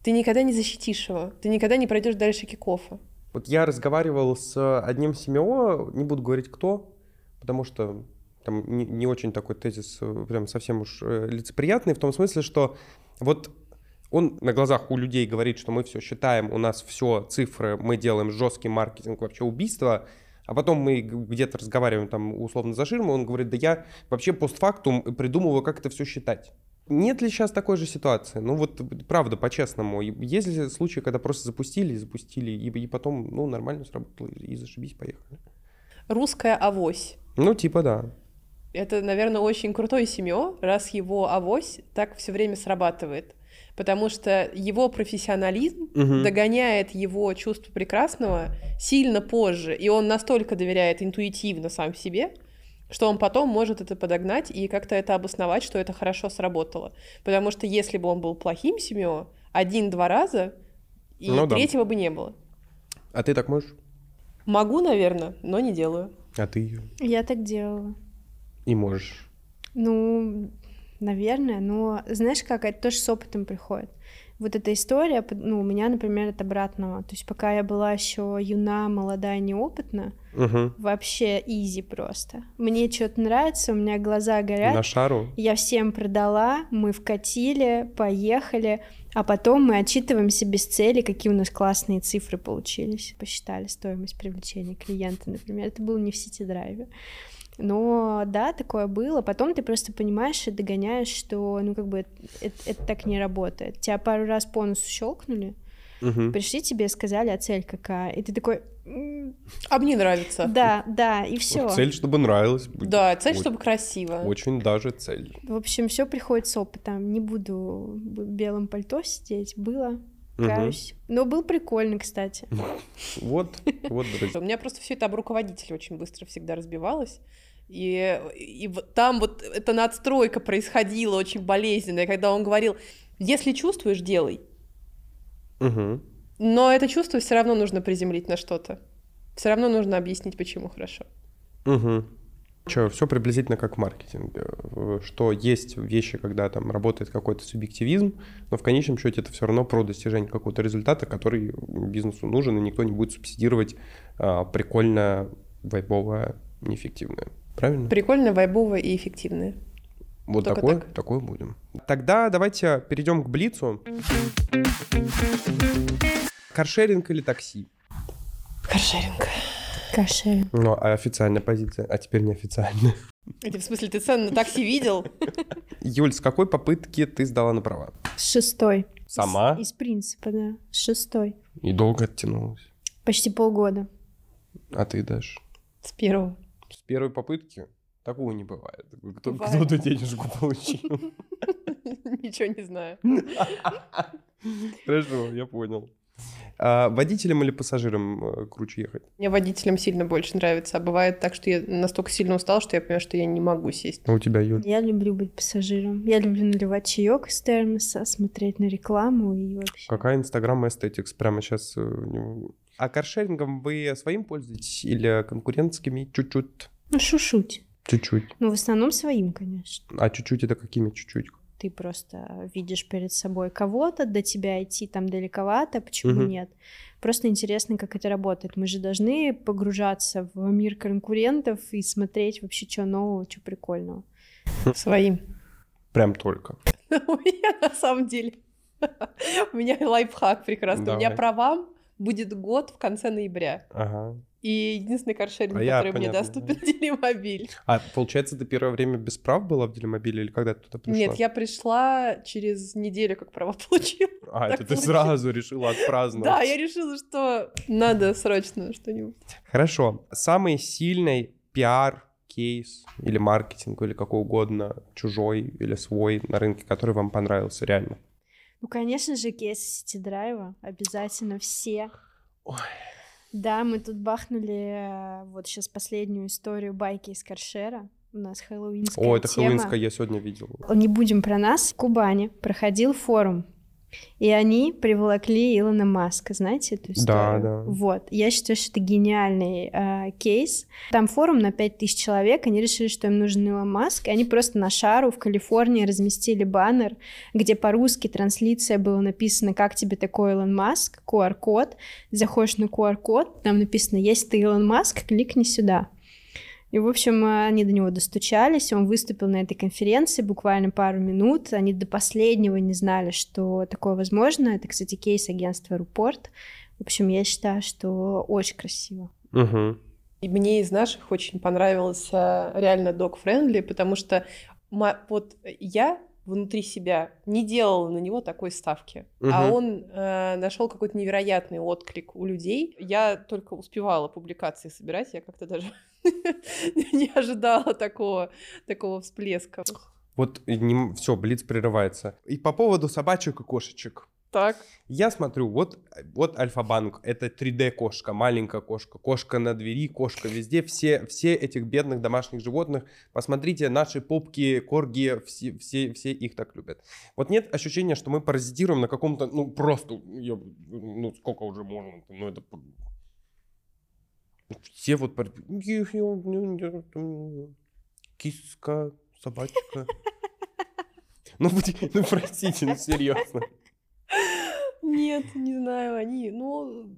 Speaker 2: ты никогда не защитишь его, ты никогда не пройдешь дальше кикофа.
Speaker 1: Вот я разговаривал с одним семьо, не буду говорить кто, потому что там не, не очень такой тезис, э, прям совсем уж э, лицеприятный, в том смысле, что вот он на глазах у людей говорит, что мы все считаем, у нас все цифры, мы делаем жесткий маркетинг, вообще убийство, а потом мы где-то разговариваем там условно за ширмой, он говорит, да я вообще постфактум придумываю, как это все считать. Нет ли сейчас такой же ситуации? Ну вот правда, по-честному. Есть ли случаи, когда просто запустили, запустили, и, и потом, ну, нормально сработало, и, зашибись, поехали?
Speaker 2: Русская авось.
Speaker 1: Ну, типа да.
Speaker 2: Это, наверное, очень крутое семье, раз его авось так все время срабатывает. Потому что его профессионализм
Speaker 1: Мгм.
Speaker 2: догоняет его чувство прекрасного сильно позже, и он настолько доверяет интуитивно сам себе, что он потом может это подогнать и как-то это обосновать, что это хорошо сработало. Потому что если бы он был плохим Симео, один-два раза, и
Speaker 1: Ну да.
Speaker 2: третьего бы не было.
Speaker 1: А ты так можешь?
Speaker 2: Могу, наверное, но не делаю.
Speaker 1: А ты
Speaker 3: Я так делала.
Speaker 1: и можешь.
Speaker 3: Ну, наверное, но знаешь как, это тоже с опытом приходит. Вот эта история, ну, у меня, например, от обратного. То есть пока я была еще юна, молодая, неопытна,
Speaker 1: Мгм.
Speaker 3: вообще изи просто. Мне что-то нравится, у меня глаза горят.
Speaker 1: На шару?
Speaker 3: Я всем продала, мы вкатили, поехали, а потом мы отчитываемся без цели, какие у нас классные цифры получились. Посчитали стоимость привлечения клиента, например. Это было не в сити-драйве. Но да, такое было. Потом ты просто понимаешь и догоняешь, что ну как бы это, это так не работает. Тебя пару раз по носу щелкнули,
Speaker 1: Мгм.
Speaker 3: пришли тебе, сказали, а цель какая? И ты такой, «М,
Speaker 2: А мне нравится.
Speaker 3: да, да, и все.
Speaker 1: Цель, чтобы нравилось. будет.
Speaker 2: Да, цель,
Speaker 1: Ой,
Speaker 2: чтобы красиво.
Speaker 1: Очень даже цель.
Speaker 3: В общем, все приходит с опытом. Не буду в белом пальто сидеть. Было, Каюсь. Но был прикольно, кстати.
Speaker 1: Вот, вот, друзья.
Speaker 2: У меня просто все это об руководителе очень быстро всегда разбивалось. И, и там вот эта надстройка происходила очень болезненная, когда он говорил, если чувствуешь, делай.
Speaker 1: Мгм.
Speaker 2: Но это чувство все равно нужно приземлить на что-то. Все равно нужно объяснить, почему хорошо.
Speaker 1: Угу. Че, все приблизительно как в маркетинге, э, что есть вещи, когда там работает какой-то субъективизм, но в конечном счете это все равно про достижение какого-то результата, который бизнесу нужен, и никто не будет субсидировать а, прикольное, вайбовое, неэффективное. Правильно?
Speaker 2: Прикольно, вайбово и эффективное.
Speaker 1: Вот
Speaker 2: только
Speaker 1: такое,
Speaker 2: так.
Speaker 1: такое будем. Тогда давайте перейдем к Блицу. Каршеринг или такси?
Speaker 2: Каршеринг.
Speaker 3: Кашель.
Speaker 1: Ну, а официальная позиция, а теперь неофициальная.
Speaker 2: Это в смысле, ты цены на такси видел?
Speaker 1: Юль, с какой попытки ты сдала на права?
Speaker 3: Шестой.
Speaker 1: Сама?
Speaker 3: Из, из принципа, да. Шестой.
Speaker 1: И долго оттянулась.
Speaker 3: Почти полгода.
Speaker 1: А ты, Даш?
Speaker 2: С первого.
Speaker 1: С первой попытки? Такого не бывает. Кто,
Speaker 2: Бывает.
Speaker 1: кто-то денежку получил.
Speaker 2: Ничего не знаю.
Speaker 1: Хорошо, я понял. А водителям или пассажирам э, круче ехать?
Speaker 2: Мне водителям сильно больше нравится. А бывает так, что я настолько сильно устал, что я понимаю, что я не могу сесть.
Speaker 1: А у тебя, Юль?
Speaker 3: Я люблю быть пассажиром. Я люблю наливать чаек из термоса, смотреть на рекламу и вообще.
Speaker 1: Какая Инстаграм Aesthetics прямо сейчас? А каршерингом вы своим пользуетесь или конкурентскими? Чуть-чуть.
Speaker 3: Ну, шушуть.
Speaker 1: Чуть-чуть.
Speaker 3: Ну, в основном своим, конечно.
Speaker 1: А чуть-чуть это какими чуть-чуть?
Speaker 3: Ты просто видишь перед собой кого-то, до тебя идти там далековато, почему
Speaker 1: Мгм.
Speaker 3: нет? Просто интересно, как это работает. Мы же должны погружаться в мир конкурентов и смотреть вообще, что нового, что прикольного.
Speaker 2: Своим.
Speaker 1: Прям только.
Speaker 2: У меня на самом деле... У меня лайфхак прекрасный. У меня правам будет год в конце ноября.
Speaker 1: Ага.
Speaker 2: И единственный каршеринг,
Speaker 1: А я,
Speaker 2: который мне
Speaker 1: понятно,
Speaker 2: доступен, Делимобиль.
Speaker 1: А получается, ты первое время без прав была в Делимобиле или когда ты туда пришла?
Speaker 2: Нет, я пришла через неделю, как права получила.
Speaker 1: А, это ты сразу решила отпраздновать.
Speaker 2: Да, я решила, что надо срочно что-нибудь.
Speaker 1: Хорошо. Самый сильный пиар, кейс или маркетинг, или какой угодно, чужой или свой на рынке, который вам понравился реально?
Speaker 3: Ну, конечно же, кейс Сити Драйва. Обязательно все.
Speaker 1: Ой.
Speaker 3: Да, мы тут бахнули э, вот сейчас последнюю историю байки из Каршера. У нас хэллоуинская
Speaker 1: О, это
Speaker 3: тема.
Speaker 1: хэллоуинская, я сегодня видел.
Speaker 3: Не будем про нас. В Кубани проходил форум. И они приволокли Илона Маска, знаете эту историю?
Speaker 1: Да, да.
Speaker 3: Вот, я считаю, что это гениальный э, кейс. Там форум на 5000 человек, они решили, что им нужен Илон Маск, и они просто на шару в Калифорнии разместили баннер, где по-русски транслиция была написана «Как тебе такой Илон Маск?», QR-код, заходишь на QR-код, там написано «Есть ты Илон Маск, кликни сюда». И, в общем, э, они до него достучались, он выступил на этой конференции буквально пару минут, они до последнего не знали, что такое возможно. Это, кстати, кейс агентства Рупорт. В общем, я считаю, что очень красиво.
Speaker 1: Угу.
Speaker 2: И мне из наших очень понравился реально док-френдли, потому что вот я внутри себя не делала на него такой ставки, а
Speaker 1: Мгм.
Speaker 2: он нашел какой-то невероятный отклик у людей. Я только успевала публикации собирать, я как-то даже не ожидала такого, такого всплеска.
Speaker 1: Вот все, Блиц прерывается. И по поводу собачек и кошечек.
Speaker 2: Так.
Speaker 1: Я смотрю, вот, вот Альфа-банк, это 3D-кошка, маленькая кошка, кошка на двери, кошка везде, все, все этих бедных домашних животных, посмотрите, наши попки, корги, все, все, все их так любят. Вот нет ощущения, что мы паразитируем на каком-то, ну просто, я, ну сколько уже можно, ну это... Все вот... Киска, собачка. Ну, ну простите, ну серьезно.
Speaker 2: Нет, не знаю, они, ну,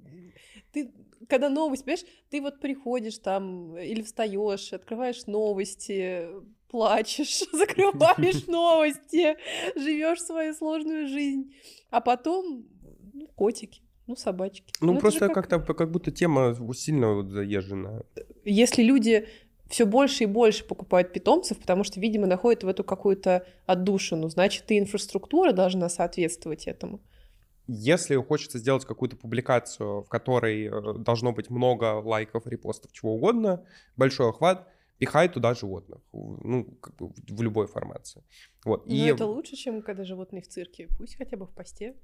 Speaker 2: ты, когда новость, понимаешь, ты вот приходишь там или встаешь, открываешь новости, плачешь, закрываешь новости, живешь свою сложную жизнь, а потом ну, котики. Ну, собачки.
Speaker 1: Ну, ну просто как... как-то как будто тема сильно вот заезжена.
Speaker 2: Если люди все больше и больше покупают питомцев, потому что, видимо, находят в эту какую-то отдушину, значит, и инфраструктура должна соответствовать этому.
Speaker 1: Если хочется сделать какую-то публикацию, в которой э, должно быть много лайков, репостов, чего угодно, большой охват, пихай туда животных, ну, как бы в любой формации. Вот.
Speaker 2: Но и... это лучше, чем когда животные в цирке, пусть хотя бы в посте.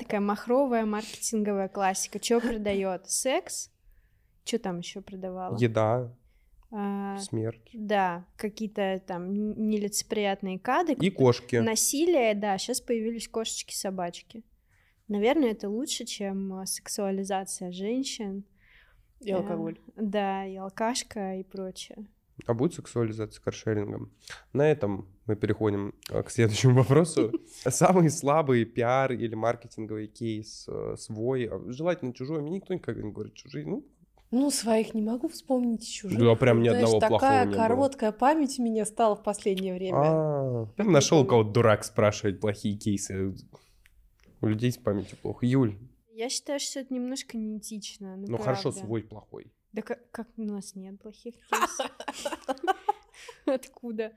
Speaker 3: Такая махровая маркетинговая классика. Что продает? Секс? Что там еще продавала?
Speaker 1: Еда. А, Смерть.
Speaker 3: Да, какие-то там нелицеприятные кады.
Speaker 1: И кошки.
Speaker 3: Насилие, да, сейчас появились кошечки-собачки. Наверное, это лучше, чем а, сексуализация женщин.
Speaker 2: И алкоголь.
Speaker 3: Э, да, и алкашка и прочее.
Speaker 1: А будет сексуализация каршерингом? На этом мы переходим а, к следующему вопросу. Самый слабый пиар или маркетинговый кейс э, свой, а, желательно чужой, мне никто никогда не говорит чужие, ну,
Speaker 2: ну, своих не могу вспомнить чужих.
Speaker 1: Да, прям ни одного плохого
Speaker 2: такая
Speaker 1: не
Speaker 2: короткая
Speaker 1: было.
Speaker 2: память у меня стала в последнее время.
Speaker 1: А, нашел кого-то дурак спрашивать плохие кейсы. У людей с памятью плохо. Юль.
Speaker 3: Я считаю, что это немножко неэтично.
Speaker 1: Ну, ну хорошо, свой плохой.
Speaker 3: Да как, как у нас нет плохих кейсов? Откуда?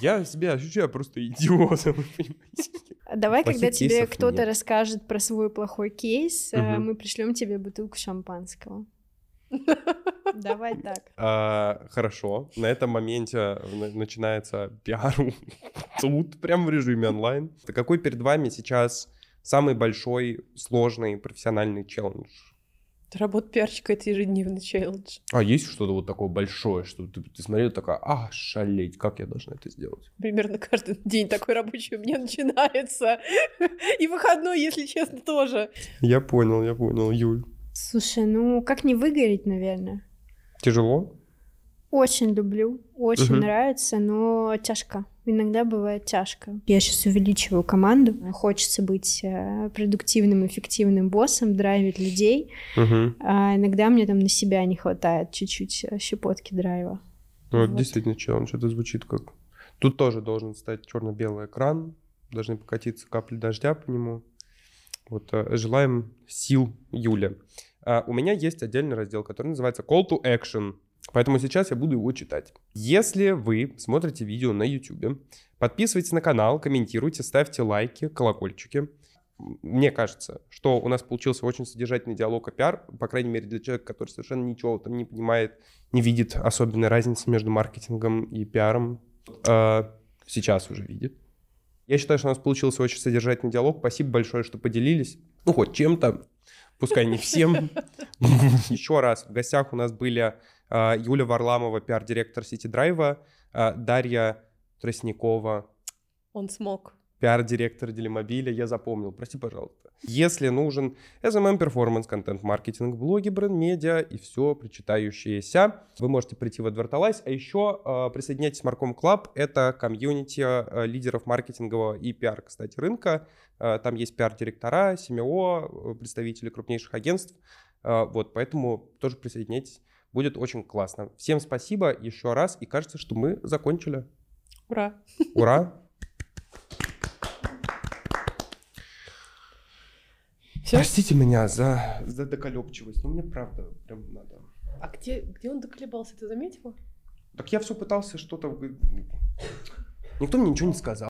Speaker 1: Я себя ощущаю просто идиотом, понимаете?
Speaker 3: Давай, когда тебе кто-то расскажет про свой плохой кейс, э, мы пришлем тебе бутылку шампанского. Давай так.
Speaker 1: А, хорошо. На этом моменте начинается пиар тут, прям в режиме онлайн. Какой перед вами сейчас самый большой, сложный профессиональный челлендж?
Speaker 2: Работа пиарщика — это ежедневный челлендж.
Speaker 1: А есть что-то вот такое большое, что ты, ты смотрел такая, а, шалеть, как я должна это сделать?
Speaker 2: Примерно каждый день такой рабочий у меня начинается. И выходной, если честно, тоже.
Speaker 1: Я понял, я понял, Юль.
Speaker 3: Слушай, ну как не выгореть, наверное?
Speaker 1: Тяжело?
Speaker 3: Очень люблю, очень угу. нравится, но тяжко. Иногда бывает тяжко. Я сейчас увеличиваю команду. Хочется быть э, продуктивным, эффективным боссом, драйвить людей.
Speaker 1: Угу.
Speaker 3: А иногда мне там на себя не хватает чуть-чуть э, щепотки драйва.
Speaker 1: Ну, вот. это действительно челлендж. Это звучит как... Тут тоже должен стать черно-белый экран, должны покатиться капли дождя по нему. Вот э, желаем сил Юля. А у меня есть отдельный раздел, который называется Call to Action. Поэтому сейчас я буду его читать. Если вы смотрите видео на YouTube, подписывайтесь на канал, комментируйте, ставьте лайки, колокольчики. Мне кажется, что у нас получился очень содержательный диалог о пиар, по крайней мере для человека, который совершенно ничего там не понимает, не видит особенной разницы между маркетингом и пиаром. А сейчас уже видит. Я считаю, что у нас получился очень содержательный диалог. Спасибо большое, что поделились. Ну, хоть чем-то, пускай не всем. Еще раз, в гостях у нас были а, Юля Варламова, пиар-директор Сити Драйва, а, Дарья Тростникова.
Speaker 2: Он смог.
Speaker 1: Пиар-директор Делимобиля, я запомнил, прости, пожалуйста. Если нужен SMM Performance, контент-маркетинг, блоги, бренд-медиа и все причитающееся, вы можете прийти в Advertalize, а еще э, присоединяйтесь к Marcom Club, это комьюнити э, лидеров маркетингового и пиар, кстати, рынка. Э, там есть пиар-директора, СМО, представители крупнейших агентств, э, вот, поэтому тоже присоединяйтесь. Будет очень классно. Всем спасибо еще раз. И кажется, что мы закончили.
Speaker 2: Ура!
Speaker 1: Ура! Все? Простите меня за, за доколебчивость, но мне правда прям надо.
Speaker 2: А где, где он доколебался, ты заметила?
Speaker 1: Так я все пытался что-то... Никто мне ничего не сказал.